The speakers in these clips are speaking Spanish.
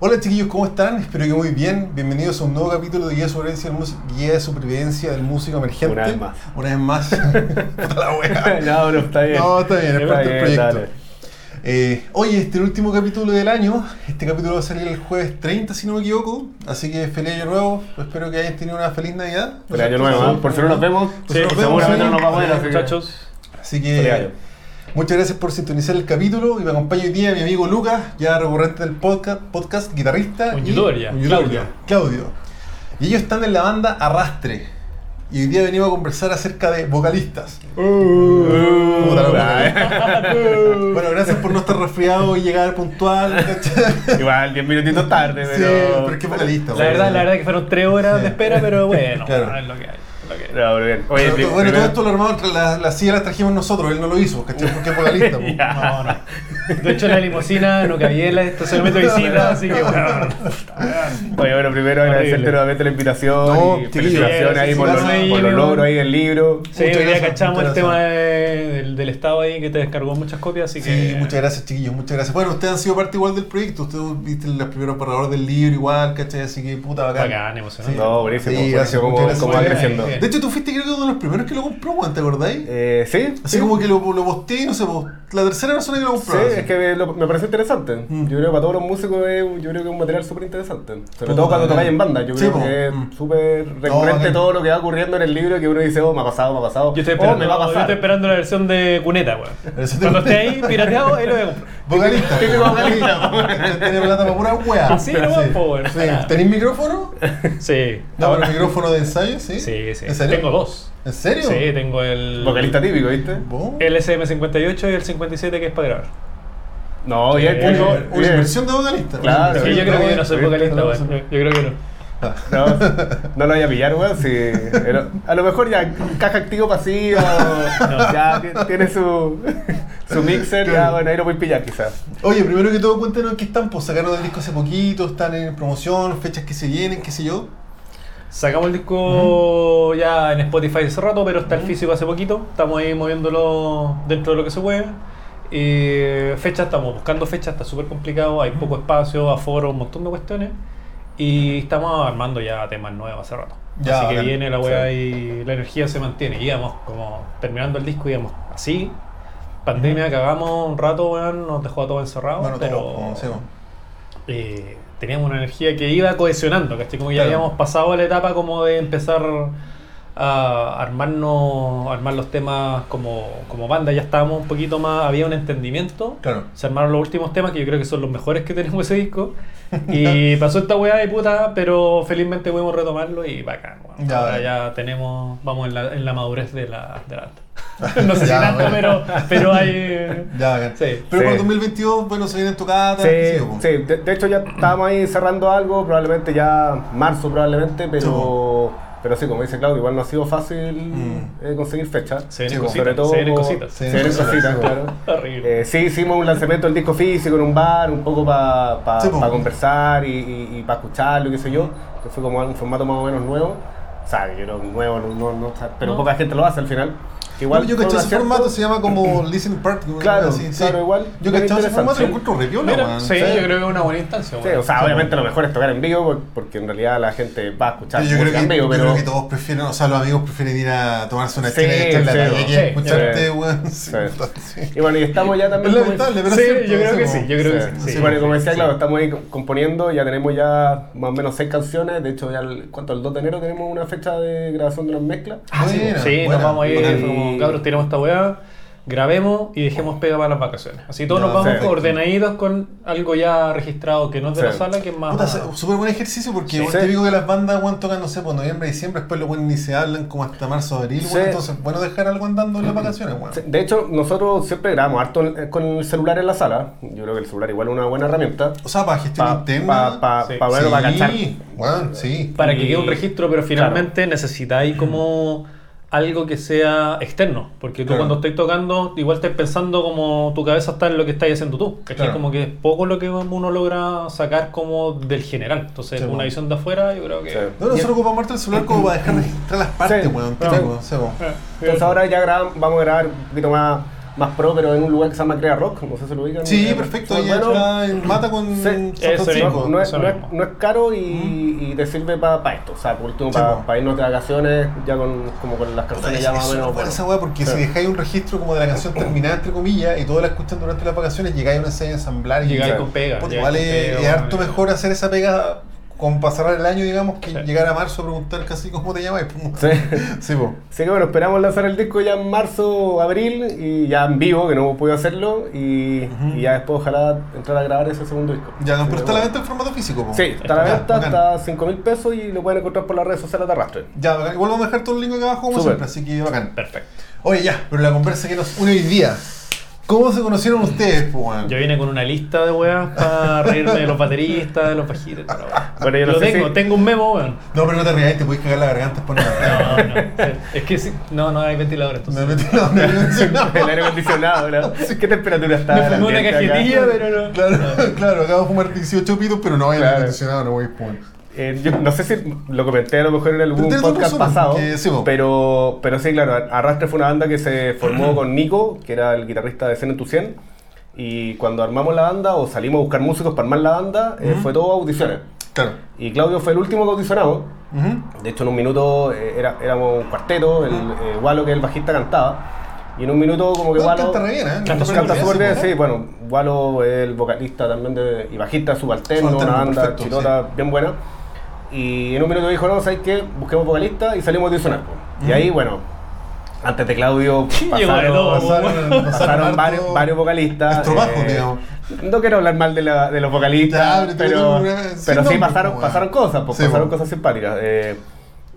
Hola chiquillos, ¿cómo están? Espero que muy bien. Bienvenidos a un nuevo capítulo de Guía de Supervivencia del, Músico- Guía de, Supervivencia del Músico Emergente. Una vez más. Una vez más. La wea. no, no, está bien. No, está bien, es parte del proyecto. dale. Eh, oye, este es el último capítulo del año. Este capítulo va a salir el jueves 30, si no me equivoco. Así que feliz año nuevo. Espero que hayan tenido una feliz Navidad. Feliz año nuevo, ¿eh? por si no nos vemos, no nos vemos, seguramente sí. no nos vamos a ver, Sí, así que- muchachos. Así Feliz que año. Muchas gracias por sintonizar el capítulo y me acompaña hoy día mi amigo Lucas, ya recurrente del podcast, podcast guitarrista. Un youtuber ya, Claudio. Claudio. Y ellos están en la banda Arrastre. Y hoy día venimos a conversar acerca de vocalistas. Puta la wea. bueno, gracias por no estar resfriado y llegar puntual. Igual, 10 minutitos tarde, Sí, pero. pero es que vocalista. La verdad, la verdad que fueron tres horas Sí. de espera, pero bueno, Claro. es lo que hay. Hay. No, pero bien. Oye, Bueno, to- bueno, todo primero- esto lo armamos, entre la, la silla la trajimos nosotros, él no lo hizo, ¿cachai? Porque es vocalista. Ya. No, no. De hecho, la limusina no cabía en la estacionamiento de visita, así que bueno. Oye, bueno, primero agradecerte nuevamente la invitación No, y felicitaciones sí, ahí sí, por, sí, los, sí, por los sí. logros ahí del libro. Sí, Muchas hoy día gracias, cachamos el tema de- del, del estado ahí que te descargó muchas copias, así Sí, que. muchas gracias chiquillos, muchas gracias. Bueno, ustedes han sido parte igual del proyecto, ustedes viste los primeros borradores del libro igual, ¿cachai? Así que puta bacán. Bacán, emocionante. No, buenísimo. Sí, gracias, gracias. cómo va creciendo. bien. De hecho, tú fuiste creo que uno de los primeros que lo compró, ¿te acordáis? Eh, sí. Así sí. como que lo, lo posteé, no sé, la tercera persona que lo Sí, compró. así. Es que me, lo- me parece interesante. Mm. Yo creo que para todos los músicos es, un- yo creo que es un material súper interesante. Sobre Puta, todo cuando tocáis en banda. Yo Sí, creo po. que es Mm. súper recurrente todo lo que va ocurriendo en el libro que uno dice, oh, me ha pasado, me ha pasado. Yo estoy, oh, esperando, me va a yo pasar. estoy esperando la versión de cuneta, weón. Cuando esté ahí pirateado, ahí lo voy a comprar. Vocalista. Típico vocalista. Tiene plata para pura weá. Así nomás, po, weón. Sí. ¿Tenéis micrófono? Sí. No, pero micrófono de ensayo, sí. Sí, sí. ¿En serio? Tengo dos. ¿En serio? Sí, tengo el. Vocalista típico, ¿viste? ¿Vos? El SM58 y el 57 que es para grabar. No, bien, Eh, tengo. Una bien. inversión de vocalista. Claro. Sí, yo creo que yo no soy Sí, vocalista, no, weón. sí. Yo, yo creo que no. No, no lo voy a pillar, weón. Si, pero a lo mejor ya caja activo pasivo, ya ti- tiene su, su mixer, ya Claro. bueno, ahí lo voy a pillar quizás. Oye, primero que todo, cuéntanos en qué están, pues sacaron el disco hace poquito, están en promoción, fechas que se vienen, qué sé yo. Sacamos el disco ya en Spotify hace rato, pero está el físico hace poquito. Estamos ahí moviéndolo dentro de lo que se puede. Y fecha, estamos buscando fechas, está súper complicado, hay poco espacio, aforo, un montón de cuestiones. Y estamos armando ya temas nuevos hace rato. Ya, así que viene la weá y la energía se mantiene. Íbamos como terminando el disco, íbamos así. Pandemia, cagamos un rato, weón, nos dejó a todos encerrados. Bueno, pero eh, teníamos una energía que iba cohesionando, ¿cachai? Como ya Claro. habíamos pasado a la etapa como de empezar a armarnos, armar los temas como, como banda, ya estábamos un poquito más, había un entendimiento. Claro. Se armaron los últimos temas que yo creo que son los mejores que tenemos ese disco. Y pasó esta weá de puta, pero felizmente pudimos retomarlo y bacán, weón. Ya, Ahora ya tenemos, vamos en la, en la madurez de la, de la banda. no sé si Ya, tanto, bueno. pero, pero hay. Ya. Sí. Pero Sí. para el 2022, bueno, se viene en tocata, Sí, po. sí, de, de hecho ya estábamos ahí cerrando algo, probablemente ya marzo probablemente, pero, pero sí, como dice Claudio, igual no ha sido fácil Mm. eh, conseguir fecha. Se vienen cositas, sobre todo, se vienen cositas. Sí. Se vienen cositas, claro. Horrible. Eh, sí, hicimos un lanzamiento del disco físico en un bar, un poco para Sí, po. conversar y, para escucharlo, qué sé yo, que fue como un formato más o menos nuevo. O sea, yo creo que nuevo, no, no, no, pero No. poca gente lo hace al final. Igual yo caché ese formato, se llama como Listening Party. una Claro, así, sí. claro, igual, Yo caché ese formato y lo encuentro re piola, Mira, man. sí, yo creo que es una buena instancia. Sí, o sea, Sí, obviamente lo mejor es tocar en vivo por- porque en realidad la gente va a escuchar yo creo, que, en vivo, yo pero creo que todos prefieren, o sea, los amigos prefieren ir a tomarse una Sí, chela y echar la sí, que sí, escucharte, sí. weón. Sí, Sí. sí. Y bueno, y estamos ya Es también... como- lamentable, pero Sí, es yo creo que sí, sí, yo creo que sí. Sí, sí, bueno, como decía, sí. claro, estamos ahí componiendo, ya tenemos ya más o menos seis canciones, de hecho ya el, ¿cuánto? el 2 de enero tenemos una fecha de grabación de las mezclas. Ah, sí, sí, nos vamos a ir, Cabros, tiramos esta weá, grabemos y dejemos pega para las vacaciones. Así todos nos vamos sí. ordenaditos con algo ya registrado que no es de Sí. la sala, que es más... Puta, súper buen ejercicio porque Sí. te digo que las bandas weón, tocan, no sé, por noviembre, diciembre, después buenos ni se hablan como hasta marzo, abril, weón, Sí. entonces bueno dejar algo andando en las vacaciones, weón. Sí, De hecho, nosotros siempre grabamos harto con el celular en la sala. Yo creo que el celular igual es una buena herramienta. O sea, para gestión Para interna. pa, pa, Sí. pa- bueno, para cachar. sí, weón, sí. para que Y- quede un registro, pero finalmente necesitáis como algo que sea externo. Porque tú Claro. cuando estáis tocando, igual estás pensando como tu cabeza está en lo que estás haciendo tú. ¿cachai? Claro. Como que es poco lo que uno logra sacar como del general. Entonces, Sí, una bueno. visión de afuera, yo creo que... Sí. No, nosotros ocupamos el celular como para dejar registrar las partes, Sí, weón. Entonces ahora ya grabamos, vamos a grabar un poquito más, más pro, pero en un lugar que se llama Crea Rock, no sé si lo ubican. Sí, Eh, perfecto. Ahí está en Mata con Sí, mismo. No es, Eso no, es, no es caro y, y te sirve para esto. O sea, por último, Sí, para irnos de vacaciones, ya con, como con las canciones ya más o Eso menos. bueno. esa weá porque Sí. si dejáis un registro como de la canción terminada entre comillas y todos la escuchan durante las vacaciones, llegáis a una serie de ensamblar y Llegáis con pega, igual con es, pega, es bueno, harto mejor hacer esa pega con cerrar el año, digamos, que Sí. llegar a marzo a preguntar casi cómo te llamáis. pues. Sí. Sí, po. Así que bueno, esperamos lanzar el disco ya en marzo abril y ya en vivo, que no hemos podido hacerlo. Y, ya después ojalá entrar a grabar ese segundo disco. Ya, no, pero está a la venta en formato físico. po. Sí, está a la venta, bacán. está a 5 mil pesos y lo pueden encontrar por las redes sociales de Arrastre. Ya, bacán. igual vamos a dejar todo el link acá abajo como siempre, así que bacán. Perfecto. Oye, ya, pero la conversa que nos une hoy día. ¿Cómo se conocieron ustedes, weón? Yo vine con una lista de weas para reírme de los bateristas, de los wea. Bueno, yo no Lo sé tengo, si- tengo un memo, weón. No, pero no te rías, te puedes cagar la garganta por. No, no. Es que sí, no, no hay ventilador Me entonces. metí la no, el aire acondicionado, ¿no? ¿Qué temperatura está? Me el fumé una ambiente acá? cajetilla, pero no. Claro, claro, acabo de fumar 18 pitos, pero no hay Claro. acondicionado, no voy a fumar. Eh, yo no sé si lo comenté a lo mejor en algún podcast pasado, que sí, pero, pero sí, claro, Arrastre fue una banda que se formó con Nico, que era el guitarrista de Zen en tu 100, y cuando armamos la banda o salimos a buscar músicos para armar la banda, eh, Ujú. fue todo audiciones. Claro. Y Claudio fue el último que audicionamos. Ujú. De hecho, en un minuto eh, era, éramos un cuarteto, el eh, Walo, que es el bajista, cantaba. Y en un minuto, como que No, Walo. canta re bien, ¿eh? Canta súper Canta bien, súper bien, sí, sí, bueno, Walo es el vocalista también de, y bajista subalterno, una banda chilota bien buena. Y en un minuto dijo, no, ¿sabes qué? Busquemos vocalista y salimos a audicionar. po. Y ahí, bueno, antes de Claudio de pasaron, todo, Pasaron, pasaron, pasaron harto varios, varios vocalistas. estropajo, eh, digamos. No quiero hablar mal de, la- de los vocalistas, Ya, pero pero, sí nombre, pasaron, pasaron cosas, pues, Sí, pasaron cosas simpáticas. Eh,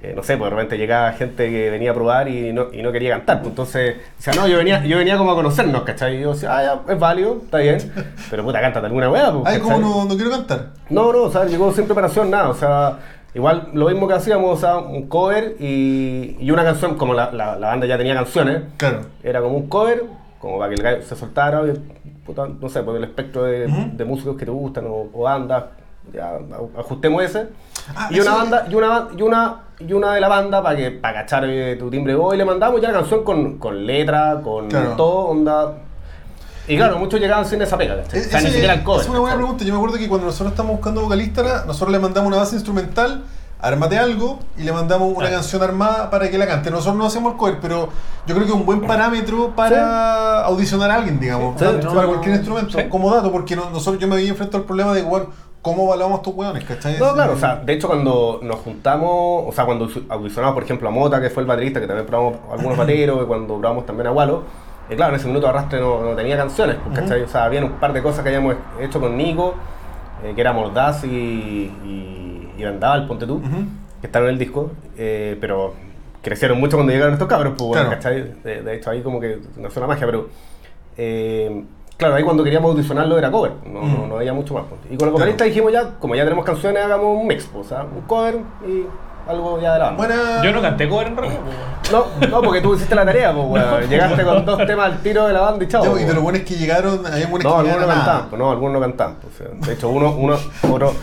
eh, no sé, pues de repente llegaba gente que venía a probar y no, y no quería cantar. Pues, entonces, o sea, no, yo venía, yo venía como a conocernos, ¿cachai? Y yo decía, ah, ya, es válido, está bien. Pero puta, cántate alguna weá, pues. Ay, como no, no quiero cantar. No, no, o sea, llegó sin preparación, nada. O sea, igual lo mismo que hacíamos, o sea, un cover y, y una canción, como la, la, la banda ya tenía canciones, Claro. era como un cover, como para que el gallo se soltara, y, puta, no sé, por el espectro de, de músicos que te gustan o, o bandas, ya ajustemos ese. Ah, y una banda, y una, ba- y una, y una de la banda para que para cachar eh, tu timbre de voz y le mandamos ya la canción con, con letra, con Claro. todo, onda. Y claro, muchos llegaban sin esa pega, ¿cachai? O sea, Ese- ni siquiera el cover. Es una buena pregunta. Yo me acuerdo que cuando nosotros estamos buscando vocalista, nosotros le mandamos una base instrumental, armate algo, y le mandamos una Ah. canción armada para que la cante. Nosotros no hacemos el cover, pero yo creo que es un buen parámetro para audicionar a alguien, digamos. Sí, para no, cualquier instrumento, sí. como dato, porque no- nosotros yo me había enfrentado al problema de igual cómo evaluamos estos hueones, ¿cachai? No, claro, o sea, de hecho cuando nos juntamos, o sea, cuando audicionamos, por ejemplo, a Mota, que fue el baterista, que también probamos algunos bateros, y cuando probamos también a Walo, eh, claro, en ese minuto Arrastre no, no tenía canciones, pues, ¿cachai? O sea, había un par de cosas que habíamos hecho con Nico, eh, que era Mordaz y, y, y Vendaval, ponte tú, que están en el disco, eh, pero crecieron mucho cuando llegaron estos cabros, pues, bueno, Claro. ¿cachai? De, de hecho, ahí como que nació la magia, pero... eh, Claro, ahí cuando queríamos audicionarlo era cover, no, no, Mm. no había mucho más. pues. Y con el vocalista dijimos ya, como ya tenemos canciones, hagamos un mix, pues, o sea, un cover y algo ya de la banda. Buena. Yo no canté cover en realidad. pues. No, no, porque tú hiciste la tarea, pues, weón. Llegaste con dos temas al tiro de la banda y chao. Pues, y lo bueno es que llegaron, hay buenos No, que algunos no cantaban, pues, no, algunos no cantaban. pues, o sea, de hecho, uno, uno, otro,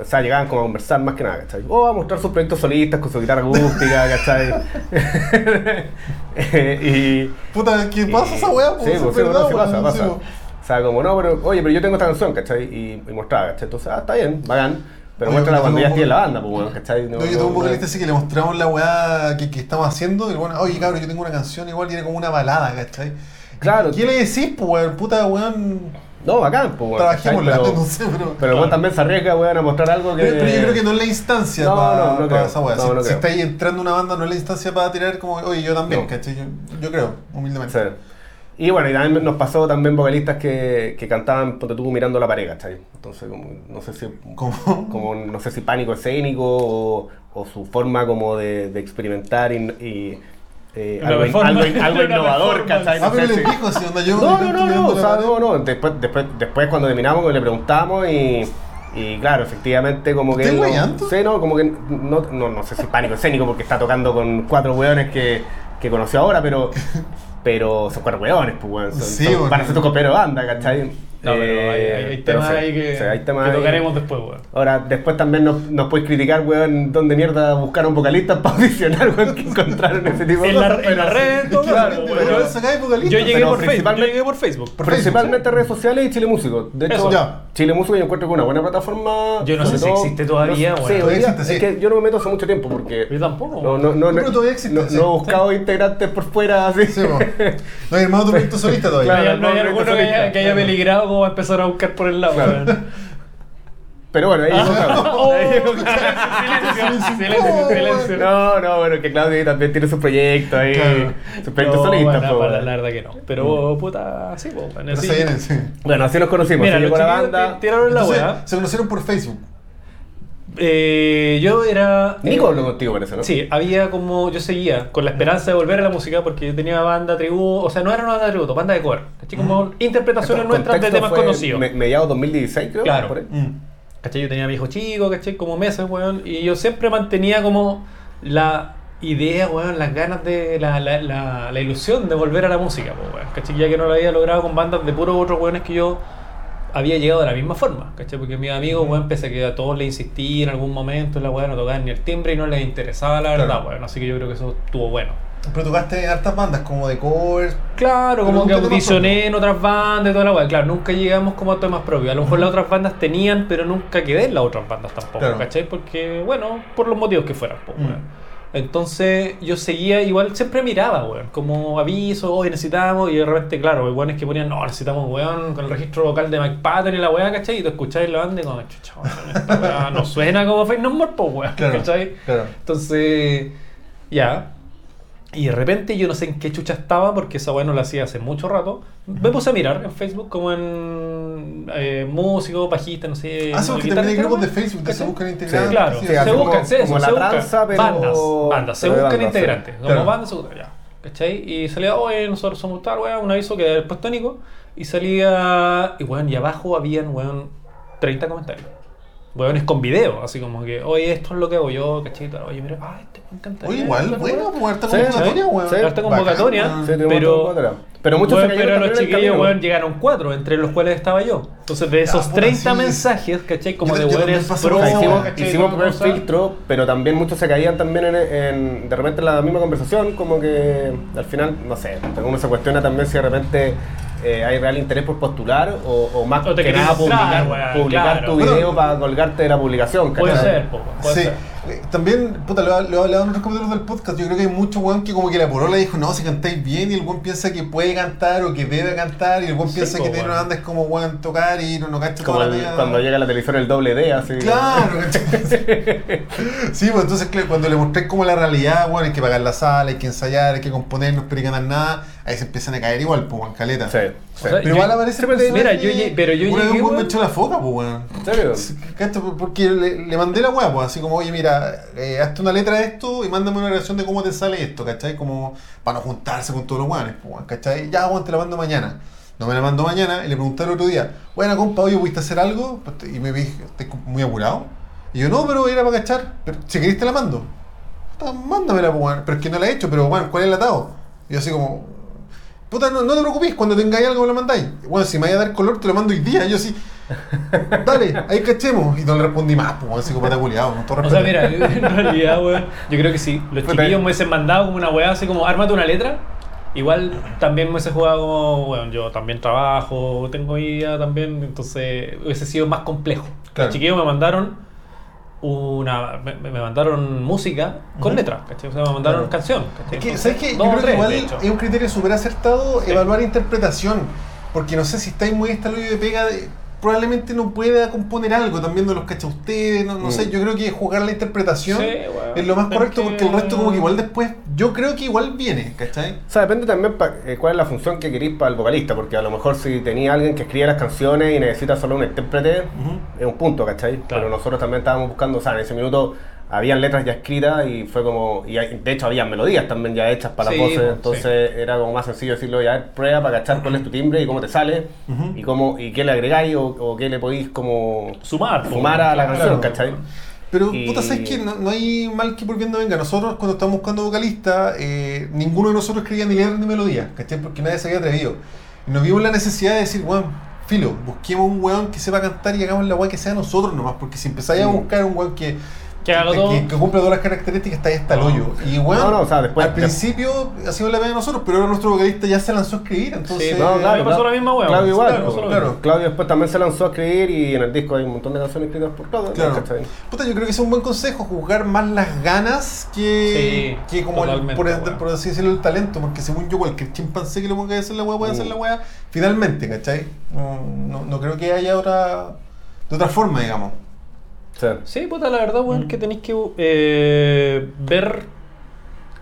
o sea, llegaban como a conversar más que nada, ¿cachai? O a mostrar sus proyectos solistas con su guitarra acústica, ¿cachai? y... Puta, ¿qué pasa esa weá? Sí, Es pues, sí, verdad, no, sí pasa, weón, pasa. sí, po. O sea, como no, pero oye, pero yo tengo esta canción, ¿cachai? Y, y mostraba, ¿cachai? Entonces, ah, está bien, bacán. Pero yo cuando ya en la banda, pues, bueno, ¿cachai? No, yo tengo un vocalista así que le mostramos la weá que, que estamos haciendo y bueno, oye cabrón, yo tengo una canción igual tiene como una balada, ¿cachai? Claro. ¿Qué le decís, pues weón? Puta weón. No, bacán, pues, Trabajémosla, ¿cachai? no sé, pero. Pero igual también se arriesga, weón, a mostrar algo que... Pero, pero yo creo que no es la instancia No, para no, no creo. esa weá. No, si no si creo. estáis entrando una banda, no es la instancia para tirar como, oye, yo también, No. ¿cachai? Yo, yo creo, humildemente. Sí. Y bueno, y también nos pasó también vocalistas que, que cantaban, ponte tú, mirando la pared, ¿cachai? Entonces, como, no sé si... ¿Cómo? Como, no sé si pánico escénico o, o su forma como de, de experimentar y... y, eh, algo, algo, in- algo innovador. ¿cachai? Ah, No pero sé les si- dijo así, onda yo. No, no, no, o sea, no, no, después, después, después cuando terminamos le preguntamos y, y claro, efectivamente como que... ¿Estás él no-? Sí, no, como que no, no, no sé si pánico escénico porque está tocando con cuatro weones que, que conoció ahora, pero... Pero son cuatro weones, pues weón. Son, Sí, son- porque- van a ser tu copero de banda, ¿cachai? No, pero hay, hay- hay Eh, pero temas ahí que, sí, hay temas que ahí. tocaremos después, weón. Ahora, después también nos, nos puedes criticar, weón, dónde mierda buscaron vocalistas para audicionar, weón, que encontraron ese tipo de En la, cosas. en la red, en todo Claro, weón. sacáis vocalistas. Yo llegué pero por Facebook. Yo principalmente- llegué por Facebook. Por Principalmente redes sociales y Chile Músico. De hecho, Eso. Ya. Chile Músico yo encuentro que es una buena plataforma. Yo no sé si existe todavía, no, weón. Sí, existe, sí. Es que yo no me meto hace mucho tiempo porque. Yo tampoco. No, no, no, no, Pero todavía existe, no, sí. no he buscado integrantes por fuera así. No hay armado tu proyecto solista todavía. No hay, alguno no, que haya, solista. Como a empezar a buscar por el lado. Claro. Pero bueno, ahí. Oh, silencio, silencio, silencio. No, no, bueno, que Claudio también tiene su proyecto ahí. Claro. Su proyecto No, solista. bueno, para la verdad que no. Pero puta, sí, pues. Pero se vienen, sí. Bueno, así nos conocimos. Mira, así los llegó la chiquillos banda. te- tiraron la Entonces, weá. se conocieron por Facebook. Eh, yo era. Nico eh, habló contigo, parece, ¿no? Sí, había como. Yo seguía con la esperanza de volver a la música porque yo tenía banda tributo. O sea, no era una banda de tributo, banda de cover. ¿cachai? Como interpretaciones El nuestras de temas conocidos. me- mediados 2016, creo. Claro. por ahí. Mm. ¿Cachai? Yo tenía a mi hijo chico, ¿cachai? Como meses, weón. Y yo siempre mantenía como la idea, weón, las ganas de. la, la, la, la ilusión de volver a la música, po, weón. ¿cachai? Ya que no lo había logrado con bandas de puros otros weones que yo había llegado de la misma forma, ¿cachai? Porque mis amigos, weón, pese a que a todos les insistí en algún momento, la weón no tocaban ni el timbre y no les interesaba la verdad, weón. Así que yo creo que eso estuvo bueno. Pero tocaste en hartas bandas como de covers. Claro, como que audicioné en otras bandas y toda la weá. Claro, nunca llegamos como a temas propios. A lo mejor las otras bandas tenían, pero nunca quedé en las otras bandas tampoco, Claro. ¿cachai? Porque, bueno, por los motivos que fueran, pues, Mm. weón. Entonces yo seguía, igual siempre miraba, weón, como aviso, hoy necesitamos, y de repente, claro, hay weones que ponían, no, necesitamos, weón, con el registro vocal de Mike Patton y la weá, ¿cachai? Y tú escucháis la banda y como, chucha, weón, esta weá no suena como Fake No More, pues, weón, Claro, ¿cachai? claro. Entonces, ya. Y de repente yo no sé en qué chucha estaba, porque esa weá no la hacía hace mucho rato. Me puse a mirar en Facebook como en eh, músico, pajista, no sé. Ah, sí, porque también hay grupos de Facebook que se buscan integrantes. Sí, claro, Sí, se buscan, como- la se buscan tranza, pero- bandas, bandas, se pero buscan bandas, integrantes, como Claro. bandas, se buscan, ya, ¿cachai? Y salía, oye, nosotros somos tal, weón, un aviso que era el puesto Nico, y salía, y weón, y abajo habían, weón, 30 comentarios. Weones con video, así como que, oye, esto es lo que hago yo, tal, Oye, mira, ah, este me encanta. Oye, igual, bueno, harta Sí, convocatoria, weón. Harta convocatoria. Pero- pero muchos Weón, se pero los chiquillos, weón, llegaron cuatro, entre los cuales estaba yo. Entonces, de esos puta, 30 sí. mensajes, ¿cachai? Como Yo- de weones pro, hicimos, primer filtro, pero también muchos se caían también en, en- de repente en la misma conversación, como que al final, no sé, uno se cuestiona también si de repente eh, hay real interés por postular o, o más O te que querés nada publicar, weón, publicar claro. tu Bueno, video para colgarte de la publicación. Puede ¿cachai? ser, po, puede Sí, ser. eh, también, puta, lo, lo he hablado en otros capítulos del podcast. Yo creo que hay mucho weón que como que la porola dijo, no, si cantáis bien, y el weón piensa que puede cantar o que debe cantar, y el weón Sí, piensa po, que tiene weón. una banda es como weón tocar y no, no cacha Como toda la el- media- cuando llega a la televisión el doble D, así. Claro. Sí, pues entonces claro, cuando le mostré como la realidad, bueno, hay que pagar la sala, hay que ensayar, hay que componer, no esperar ganar nada, ahí se empiezan a caer igual, pues, caleta. Sí, sí. Pero Yo- igual aparece Mira, yo llegué- pero yo una llegué, un me echó la foca, pues, weón. ¿En serio? Porque le, le mandé la weá, pues, así como, oye, mira, eh, hazte una letra de esto y mándame una grabación de cómo te sale esto, ¿cachai? Como para no juntarse con todos los weones, pues, ¿cachai? Ya, weón, te la mando mañana. No me la mando mañana y le pregunté el otro día, bueno, compa, oye, ¿pudiste hacer algo? Pues, Y me dije, ¿estás muy apurado? Y yo, no, pero era para cachar. Pero si querés te la mando. Mándamela, pues. Pero es que no la he hecho, pero, bueno, ¿cuál es el atado? Y yo así como, puta, no, no te preocupes, cuando tengáis algo me lo mandáis. Bueno, si me vaya a dar color, te lo mando hoy día. Y yo así, dale, ahí cachemos. Y no le respondí más, pues, weón, psicópata culiado, con todo O sea, mira, en realidad, weón, yo creo que sí. Los Puta. chiquillos me hubiesen mandado como una weá así como, ármate una letra. Igual también me hubiese jugado como, bueno, yo también trabajo, tengo vida también, entonces hubiese sido más complejo. Claro. Los chiquillos me mandaron una me, me mandaron música con letra, ¿cachai? O sea, me mandaron Claro. canción. ¿cachai? Es que, Entonces, ¿sabes qué? Yo creo que igual es un criterio súper acertado Sí. evaluar interpretación. Porque no sé si estáis muy estaloide de pega, de- probablemente no pueda componer algo, también no los cacha ustedes, no, no Mm. sé, yo creo que jugar la interpretación Sí, es lo más correcto que- porque el resto como que igual después, yo creo que igual viene, ¿cachai? O sea, depende también pa- eh, cuál es la función que queréis para el vocalista, porque a lo mejor si tenía alguien que escribe las canciones y necesita solo un intérprete, es un punto, ¿cachai? Claro. Pero nosotros también estábamos buscando, o sea, en ese minuto habían letras ya escritas y fue como, y hay- de hecho habían melodías también ya hechas para Sí, las voces, pues, entonces era como más sencillo decirlo, ya, a ver, prueba para cachar cuál es tu timbre y cómo te sale, y cómo y qué le agregáis o, o qué le podéis como Sumar, po, sumar a la claro. canción, ¿cachai? Pero, Y- puta, ¿sabes qué? No, no hay mal que por bien no venga. Nosotros, cuando estábamos buscando vocalista, eh, ninguno de nosotros escribía ni letra ni melodía, ¿cachai? Porque nadie se había atrevido. Y nos vimos la necesidad de decir, bueno, filo, busquemos un weón que sepa cantar y hagamos la weá que sea nosotros nomás, porque si empezáis a buscar un weón que, Que cumple todas las características, está ahí hasta el hoyo. Y weón, No, no, o sea, después- al principio hacíamos la pena de nosotros, pero ahora nuestro vocalista ya se lanzó a escribir, entonces... Sí, No, claro, me pasó la misma wea, Claudio igual, claro, pues, pasó lo claro. Claudio después también se lanzó a escribir y en el disco hay un montón de canciones escritas por Claudio. Puta, yo creo que es un buen consejo, juzgar más las ganas que, Sí, que como el, por, así decirlo, el talento, porque según yo cualquier chimpancé que le ponga a hacer la weá puede hacer la weá finalmente, ¿cachai? No, no, no creo que haya otra de otra forma, digamos. Sí. Sí, puta, la verdad, Mm. weón, que tenéis que eh, ver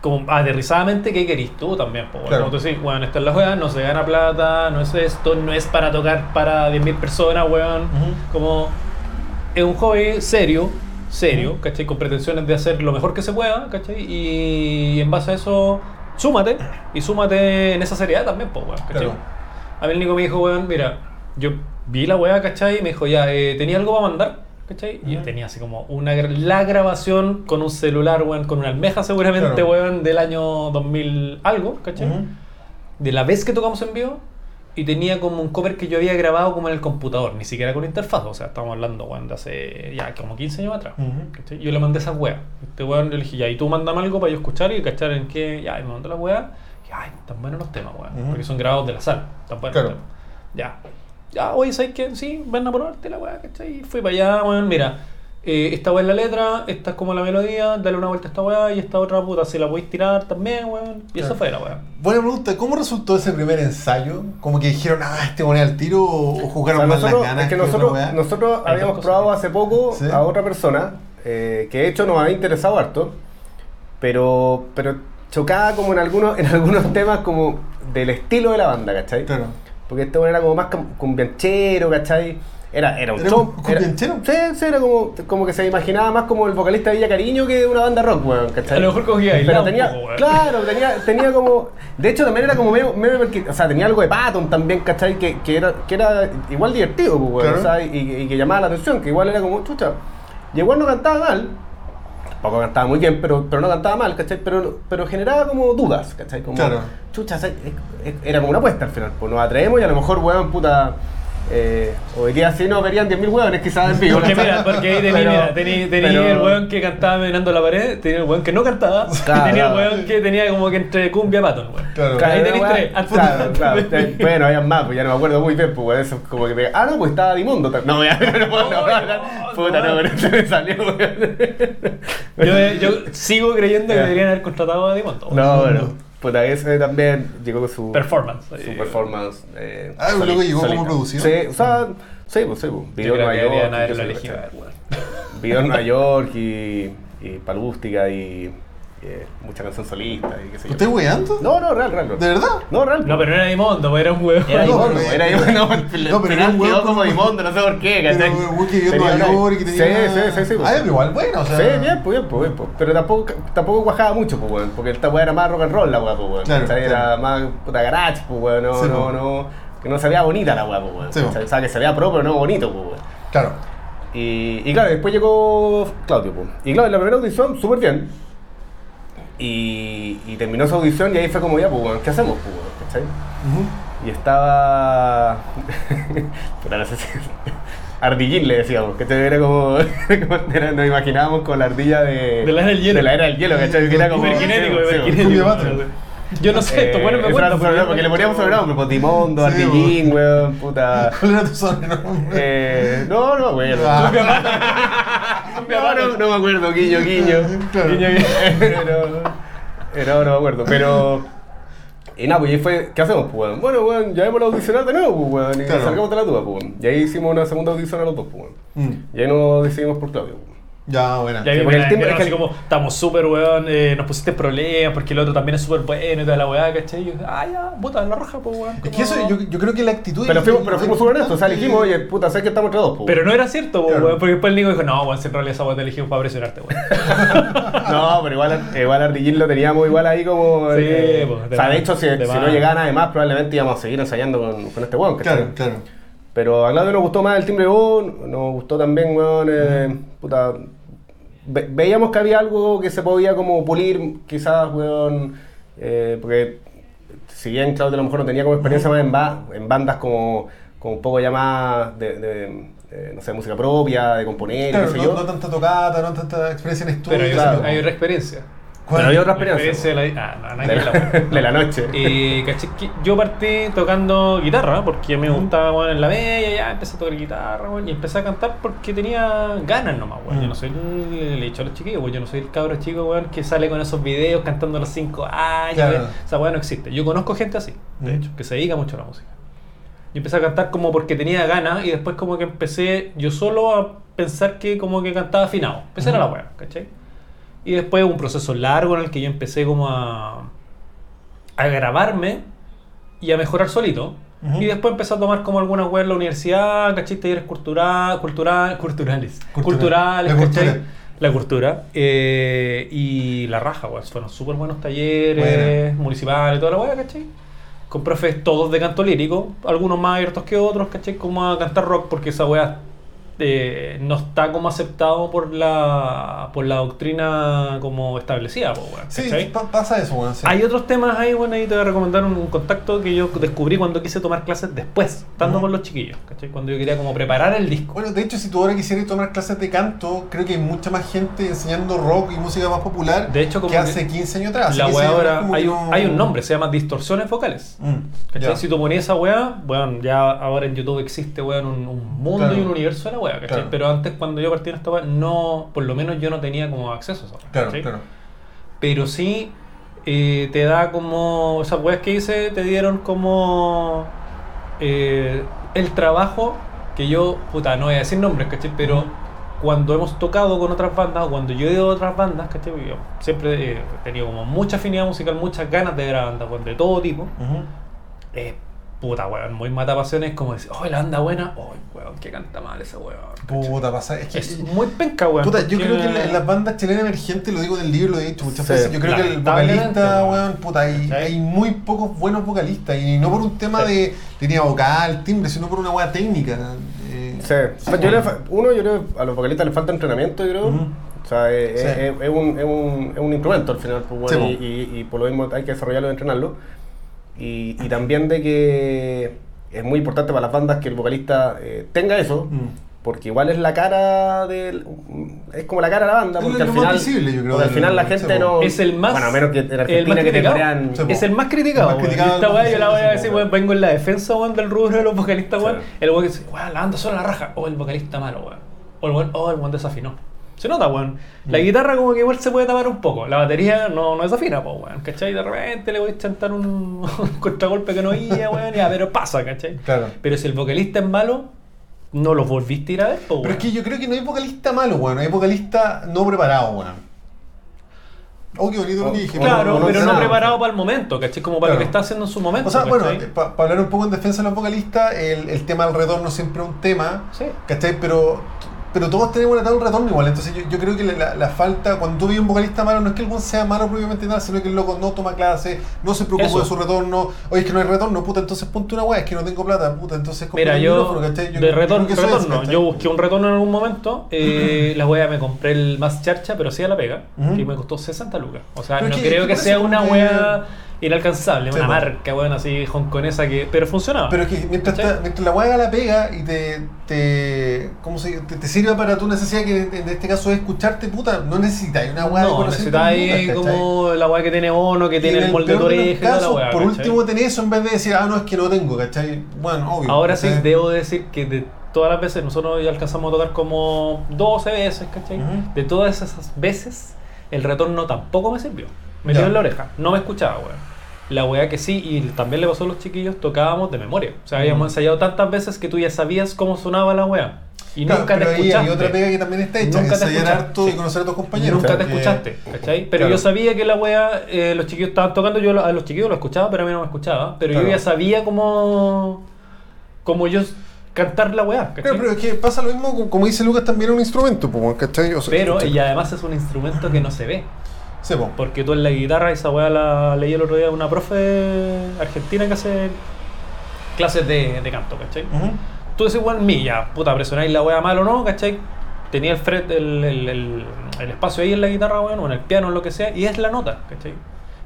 como aterrizadamente qué querís tú también, po, weón. Claro. Como tú decís, weón, esta es la weá, no se gana plata, no es esto, no es para tocar para 10.000 personas, weón. Como es un hobby serio, serio, ¿cachai? Con pretensiones de hacer lo mejor que se pueda, ¿cachai? Y en base a eso, súmate, y súmate en esa seriedad también, pues, weón, ¿cachai? Claro. A mí el Nico me dijo, weón, mira, yo vi la weá, ¿cachai? Y me dijo, ya, eh, ¿tenía algo para mandar? ¿Cachai? Y yo tenía así como una la grabación con un celular, weón, con una almeja seguramente, Claro. weón, del año 2000 algo, ¿cachai? De la vez que tocamos en vivo. Y tenía como un cover que yo había grabado como en el computador, ni siquiera con interfaz. O sea, estamos hablando, weón, de hace ya como 15 años atrás. Yo le mandé esa weá. Este weón, le dije, ya, y tú mándame algo para yo escuchar y cachar en qué. Ya, y me mandó la weá. Y ay, tan buenos los temas, weón. Porque son grabados de la sala. Tan buenos Claro. los temas. Ya. Ya, oye, ¿sabes qué? Sí, ven a probarte la weá, ¿cachai? Y fui para allá, weón, mira. eh, esta weá es la letra, esta es como la melodía, dale una vuelta a esta weá y esta otra puta, si la podéis tirar también, weón. Y eso Claro. fue la weá. Buena pregunta, ¿cómo resultó ese primer ensayo? ¿Como que dijeron, ah, este moneda al tiro o, o O jugaron sea, más nosotros, las ganas? es que otra nosotros, weá? nosotros habíamos probado hace poco Sí. a otra persona eh, que de hecho nos había interesado harto, pero, pero chocaba como en algunos, en algunos temas como del estilo de la banda, ¿cachai? Claro. Porque este bueno era como más cum- cumbianchero, ¿cachai? Era, era un ¿Era show. Era, sí, sí, era como, como que se imaginaba más como el vocalista de Villa Cariño que una banda rock, weón, ¿cachai? A lo mejor cogía Pero aislado un tenía, poco, claro, tenía, tenía como. De hecho, también era como medio, medio porque- o sea, tenía algo de Patton también, ¿cachai? Que, que, era, que era igual divertido, weón, Claro. y, y que llamaba la atención, que igual era como, chucha. Y igual no cantaba mal, tampoco cantaba muy bien, pero, pero no cantaba mal, ¿cachai? Pero, pero generaba como dudas, ¿cachai? Como, Claro. chucha, era como una apuesta al final, pues nos atrevemos y a lo mejor, weón, puta. Eh, hoy día sí nos verían 10.000 weones quizás en vivo. Porque mira, porque ahí tenía, Pero- mira, tenía, tenía pero- el weón que cantaba mirando la pared, tenía el weón que no cantaba, Claro, y tenía el claro. weón que tenía como que entre cumbia pato, weón. Claro. Ahí weón, tres. Claro, de- claro. Bueno, había más, pues ya no me acuerdo muy bien, pues eso es como que me... Ah, no, pues estaba Dimundo. No, ya, no, no, no, no, no, Puta, no, no. pero eso me salió, weón. Yo, yo sigo creyendo que deberían haber contratado a Dimonto. No, bueno, puta, ese también llegó con su... Performance. Su performance. Eh, Ah, luego llegó como producido. Sí, o sea, sí, pues sí, pues. Video en Nueva York. Video en Nueva York y, y Palústica y eh, mucha canción solista y qué sé yo. ¿Estás weando? No, no, real, real. real. ¿De verdad? No, real. No, pero no era Dimonto, era un weón. Era No, Dimondo, pero- era Dimondo, no, pero era un huevo como Dimondo, no sé por qué, Pero ¿cachai? un que Nueva una- York y que tenía... Sí, sí, sí, sí. pues. Ah, pero igual bueno, o sea... Sí, bien, pues bien, pues bien, pues. Pero tampoco, tampoco cuajaba mucho, pues, weón. Porque esta weá era más rock and roll, la weá, pues, weón. Claro. Era más puta garage, pues, weón. No, Sí, no, pues. no. Que no se veía bonita la weá, pues, weón. Sí, pues. O sea, que se veía pro, pero no bonito, pues, weón. Claro. Y, y claro, después llegó Claudio, pues. Y claro, en la primera audición, súper bien. Y, y terminó esa audición y ahí fue como, ya, pues, weón, ¿qué hacemos, pues, weón? ¿cachai? Ujú. Y estaba. Puta, no sé si. Ardillín le decíamos, que era como. como era- nos imaginábamos con la ardilla de. De la era del hielo. De la era del hielo, ¿cachai? Que era como. Hiperkinético, hiperkinético. Yo no sé, esto, bueno, me acuerdo. eso era porque le poníamos sobrenombre, pues Timondo, Sí, Ardillín, weón, puta. ¿Cuál era tu sobrenombre? Eh, no, no, weón. Ah. No, no, no me acuerdo, guiño, guiño. Claro. Guiño, guiño. no, no, no me acuerdo, pero. Y nada, pues ahí fue, ¿qué hacemos, pues, weón? Bueno, weón, llamémoslo a audicionar de nuevo, pues, weón, y Claro. salgamos de la duda, pues, weón. Y ahí hicimos una segunda audición a los dos, pues, weón. Mm. Y ahí nos decidimos por Claudio, pues. Ya, buena. Ya Sí, el vieron es que- así como, estamos súper, weón, eh, nos pusiste problemas porque el otro también es súper bueno y toda la weá, ¿cachai? Y yo, ah, ya, puta, la roja, pues, weón. Es que eso, yo, yo creo que la actitud... Pero fuimos, pero fuimos súper honestos, o sea, dijimos, oye, puta, sé que estamos entre dos, pues. Pero no era cierto, pues, Claro. weón, porque después el Nico dijo, no, weón, si en realidad esa weá te elegimos para presionarte, weón. No, pero igual, igual Ardillín lo teníamos igual ahí como. Sí, eh, pues, de o sea, de hecho, si, de si más. no llegaba nada más, probablemente íbamos a seguir ensayando con, con este weón, ¿cachai? Claro, claro. Pero a Claudio nos gustó más el timbre de voz, nos gustó también, weón, eh, puta. Ve- veíamos que había algo que se podía como pulir, quizás, weón, eh, porque si bien Claudio a lo mejor no tenía como experiencia más en, ba- en bandas como como un poco ya más de, de, de, no sé, música propia, de componer, Claro, qué sé no, yo. no tanta tocata, no tanta experiencia en estudio. Pero hay, claro. hay otra experiencia. ¿Cuál? Pero hay otra experiencia. de la, ah, no, de, la de la noche. Y caché que yo partí tocando guitarra porque me gustaba bueno, en la media, ya empecé a tocar guitarra bueno, y empecé a cantar porque tenía ganas nomás, weón. Mm. Yo no soy, el- le he dicho a los chiquillos, weón, yo no soy el cabro chico weón, que sale con esos videos cantando a los 5 años. Claro. weón. Esa weón no existe. Yo conozco gente así, de Mm. hecho, que se dedica mucho a la música. Y empecé a cantar como porque tenía ganas y después como que empecé yo solo a pensar que como que cantaba afinado. Empecé era la weá, ¿cachai? Y después un proceso largo en el que yo empecé como a, a grabarme y a mejorar solito. Y después empecé a tomar como algunas weas en la universidad, ¿cachai? Talleres cultural, cultural, culturales. Cultural. Culturales, La ¿cachai? cultura. La cultura. Eh, y la raja, weón. Fueron súper buenos talleres municipales toda la wea, ¿cachai? Con profes todos de canto lírico, algunos más abiertos que otros, ¿cachai? Como a cantar rock, porque esa wea eh, no está como aceptado por la por la doctrina como establecida, po, weón, Sí, pasa eso, sí. Hay otros temas ahí, bueno, ahí te voy a recomendar un, un contacto que yo descubrí cuando quise tomar clases después, estando Ujú. con los chiquillos, ¿cachai? Cuando yo quería como preparar el disco. Bueno, de hecho, si tú ahora quisieras tomar clases de canto, creo que hay mucha más gente enseñando rock y música más popular De hecho, como que que hace 15 años atrás. la Hace 15 weá años ahora, hay no- hay un nombre, se llama distorsiones vocales. Mm. Si tú ponías esa weá, bueno, ya ahora en YouTube existe weón, un, un mundo Claro. y un universo de la weá, ¿cachai? Claro. Pero antes cuando yo partí en esta weá, no, por lo menos yo no tenía como acceso a esa weá, Claro, ¿cachai? claro. pero sí eh, te da como esas weas que hice te dieron como eh, el trabajo que yo puta no voy a decir nombres ¿cachai? pero cuando hemos tocado con otras bandas o cuando yo he ido a otras bandas yo siempre he tenido como mucha afinidad musical muchas ganas de ver a bandas de todo tipo eh, puta weón muy mata pasiones como decir oh la banda buena oh weón que canta mal ese weón. Puta, pasa. Es que. es muy penca weón Puta, yo creo que en, la- en las bandas chilenas emergentes, lo digo en el libro, lo he dicho muchas Sí, veces, yo creo que el vocalista, weón. puta, hay, ¿Cachai? hay muy pocos buenos vocalistas, y no por un tema Sí. de línea vocal, timbre, sino por una weá técnica. eh, Sí. Yo uno, yo creo que a los vocalistas les falta entrenamiento, yo creo. Ujú. O sea, es, Sí. es- es un, es, un, es un instrumento al final, pues, bueno, Sí, y, y- y por lo mismo hay que desarrollarlo y entrenarlo. Y, y también de que es muy importante para las bandas que el vocalista eh, tenga eso, Mm. porque igual es la cara del. Es como la cara de la banda, Es porque al más final. visible, yo creo, porque al final la gente no. Es el más- Bueno, a menos que en Argentina que te po. Es el más criticado, El más criticado Esta weá, yo la voy a decir, weón. vengo en la defensa, weón, del rubro de los vocalistas, weón. El weón que dice, weón, la banda solo la raja. O el vocalista malo, weón. O el weón, oh, el weón desafinó. Se nota, weón. La Mm. guitarra como que igual se puede tapar un poco. La batería no, no desafina, pues, weón. ¿Cachai? De repente le voy a chantar un, un contragolpe que no oía, weón. Ya, pero pasa, ¿cachai? Claro. Pero si el vocalista es malo, no lo volviste a ir a ver, pues, Pero es que yo creo que no hay vocalista malo, weón, hay vocalista no preparado, weón. Oh, qué bonito lo que dije. Claro, no, no pero no nada. preparado para el momento, ¿cachai? Como para lo que está haciendo en su momento. O sea, bueno, ¿cachai? para hablar un poco en defensa de los vocalistas, el, el tema del retorno siempre es un tema, Sí. ¿cachai? Pero, pero todos tenemos un un retorno igual, entonces yo, yo creo que la, la falta, cuando tú ves un vocalista malo, no es que el sea malo propiamente tal, sino que el loco no toma clase, no se preocupa Eso. de su retorno, oye, es que no hay retorno, puta, entonces ponte una weá, es que no tengo plata, puta, entonces compra Mira, yo. Yo de retorno, que eso es, retorno. yo busqué un retorno en algún momento. Eh, la wea me compré el más charcha, pero sí a la pega, Ujú. que me costó 60 lucas. O sea, Pero no que- creo que sea una wea inalcanzable, Sí, una marca, weón, así hongkonesa que. Pero funcionaba. Pero es que mientras, ta- mientras la haga la pega y te, te, ¿cómo se, te, te sirva para tu necesidad, que en, este caso es escucharte, puta, no necesitas una de no, 400 necesitáis como la wea que tiene Ono, que tiene en el molde de de oreja la wea. Por ¿cachai? último tenés eso en vez de decir, ah, no, es que no tengo, ¿cachai? Bueno, obvio. Ahora sí, ¿cachai? debo decir que de todas las veces, nosotros ya alcanzamos a tocar como 12 veces, ¿cachai? Ujú. De todas esas veces, el retorno tampoco me sirvió. Me dio en la oreja, no me escuchaba, weón. La weá que sí, y también le pasó a los chiquillos, tocábamos de memoria. O sea, habíamos Ujú. ensayado tantas veces que tú ya sabías cómo sonaba la weá. Y Claro, nunca te pero ahí escuchaste. hay otra pega que también está hecha, Nunca te ensayar escuchaste, harto y sí. conocer a tus compañeros. Nunca te porque- escuchaste, ¿cachai? Pero Claro. yo sabía que la wea, eh, los chiquillos estaban tocando, yo a los chiquillos lo escuchaba, pero a mí no me escuchaba. Pero Claro. yo ya sabía cómo, cómo yo cantar la wea, ¿cachai? Claro, pero es que pasa lo mismo, como- dice Lucas, también es un instrumento, ¿cachai? O sea, Pero, ¿cachai? y además es un instrumento que no se ve. Sí, po. Porque tú en la guitarra, esa weá la leí el otro día de una profe argentina que hace clases de, de canto, ¿cachai? Ujú. Tú decís, bueno, milla, puta, presionáis la weá mal o no, ¿cachai? Tenía el, fret, el, el, el- el espacio ahí en la guitarra, weón, o en el piano, o lo que sea, y es la nota, ¿cachai?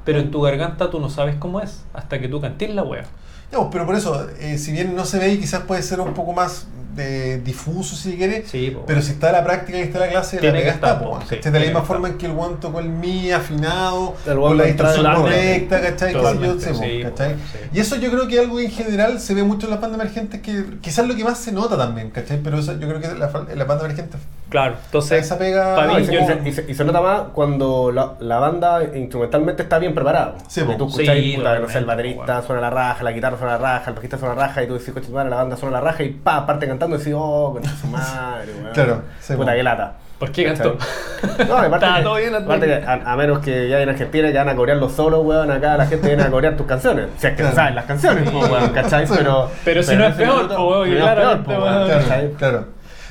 Pero en tu garganta tú no sabes cómo es hasta que tú cantís la weá. No, pero por eso, eh, si bien no se ve y quizás puede ser un poco más de difuso si quiere, Sí, po. pero si está la práctica y está la clase, Tiene la que pega está, po, sí, de la misma forma en que el guan tocó el mi afinado, El con la distorsión correcta, ¿cachai? Yo, sí, po, ¿cachai? sí. Y eso yo creo que algo en general se ve mucho en las bandas emergentes, que quizás lo que más se nota también, ¿cachai? Pero eso yo creo que la, las bandas emergentes Claro, entonces. esa pega... pa' No, mí, y, se, y se- y se- y se nota más cuando la, la banda instrumentalmente está bien preparada. Sí, Porque po. tú escuchas, Sí, puta, no sé, el baterista bueno. suena la raja, la guitarra suena la raja, el bajista suena la raja, y tú decís, coche, la banda suena la raja, y pa, parte cantando y decís, oh, con su madre, weón. Claro, sí, Puta, qué lata. ¿Por qué cantó? No, aparte, que, todo bien, aparte que a, a menos que ya en Argentina que van a corear los solos, weón, acá la gente viene a corear tus canciones. Si es que Claro. no saben las canciones, po, weón, ¿cachai? Sí. Pero, Pero si no es peor, minuto- po, weón, no es peor, po, weón. Claro, ¿cachai? claro.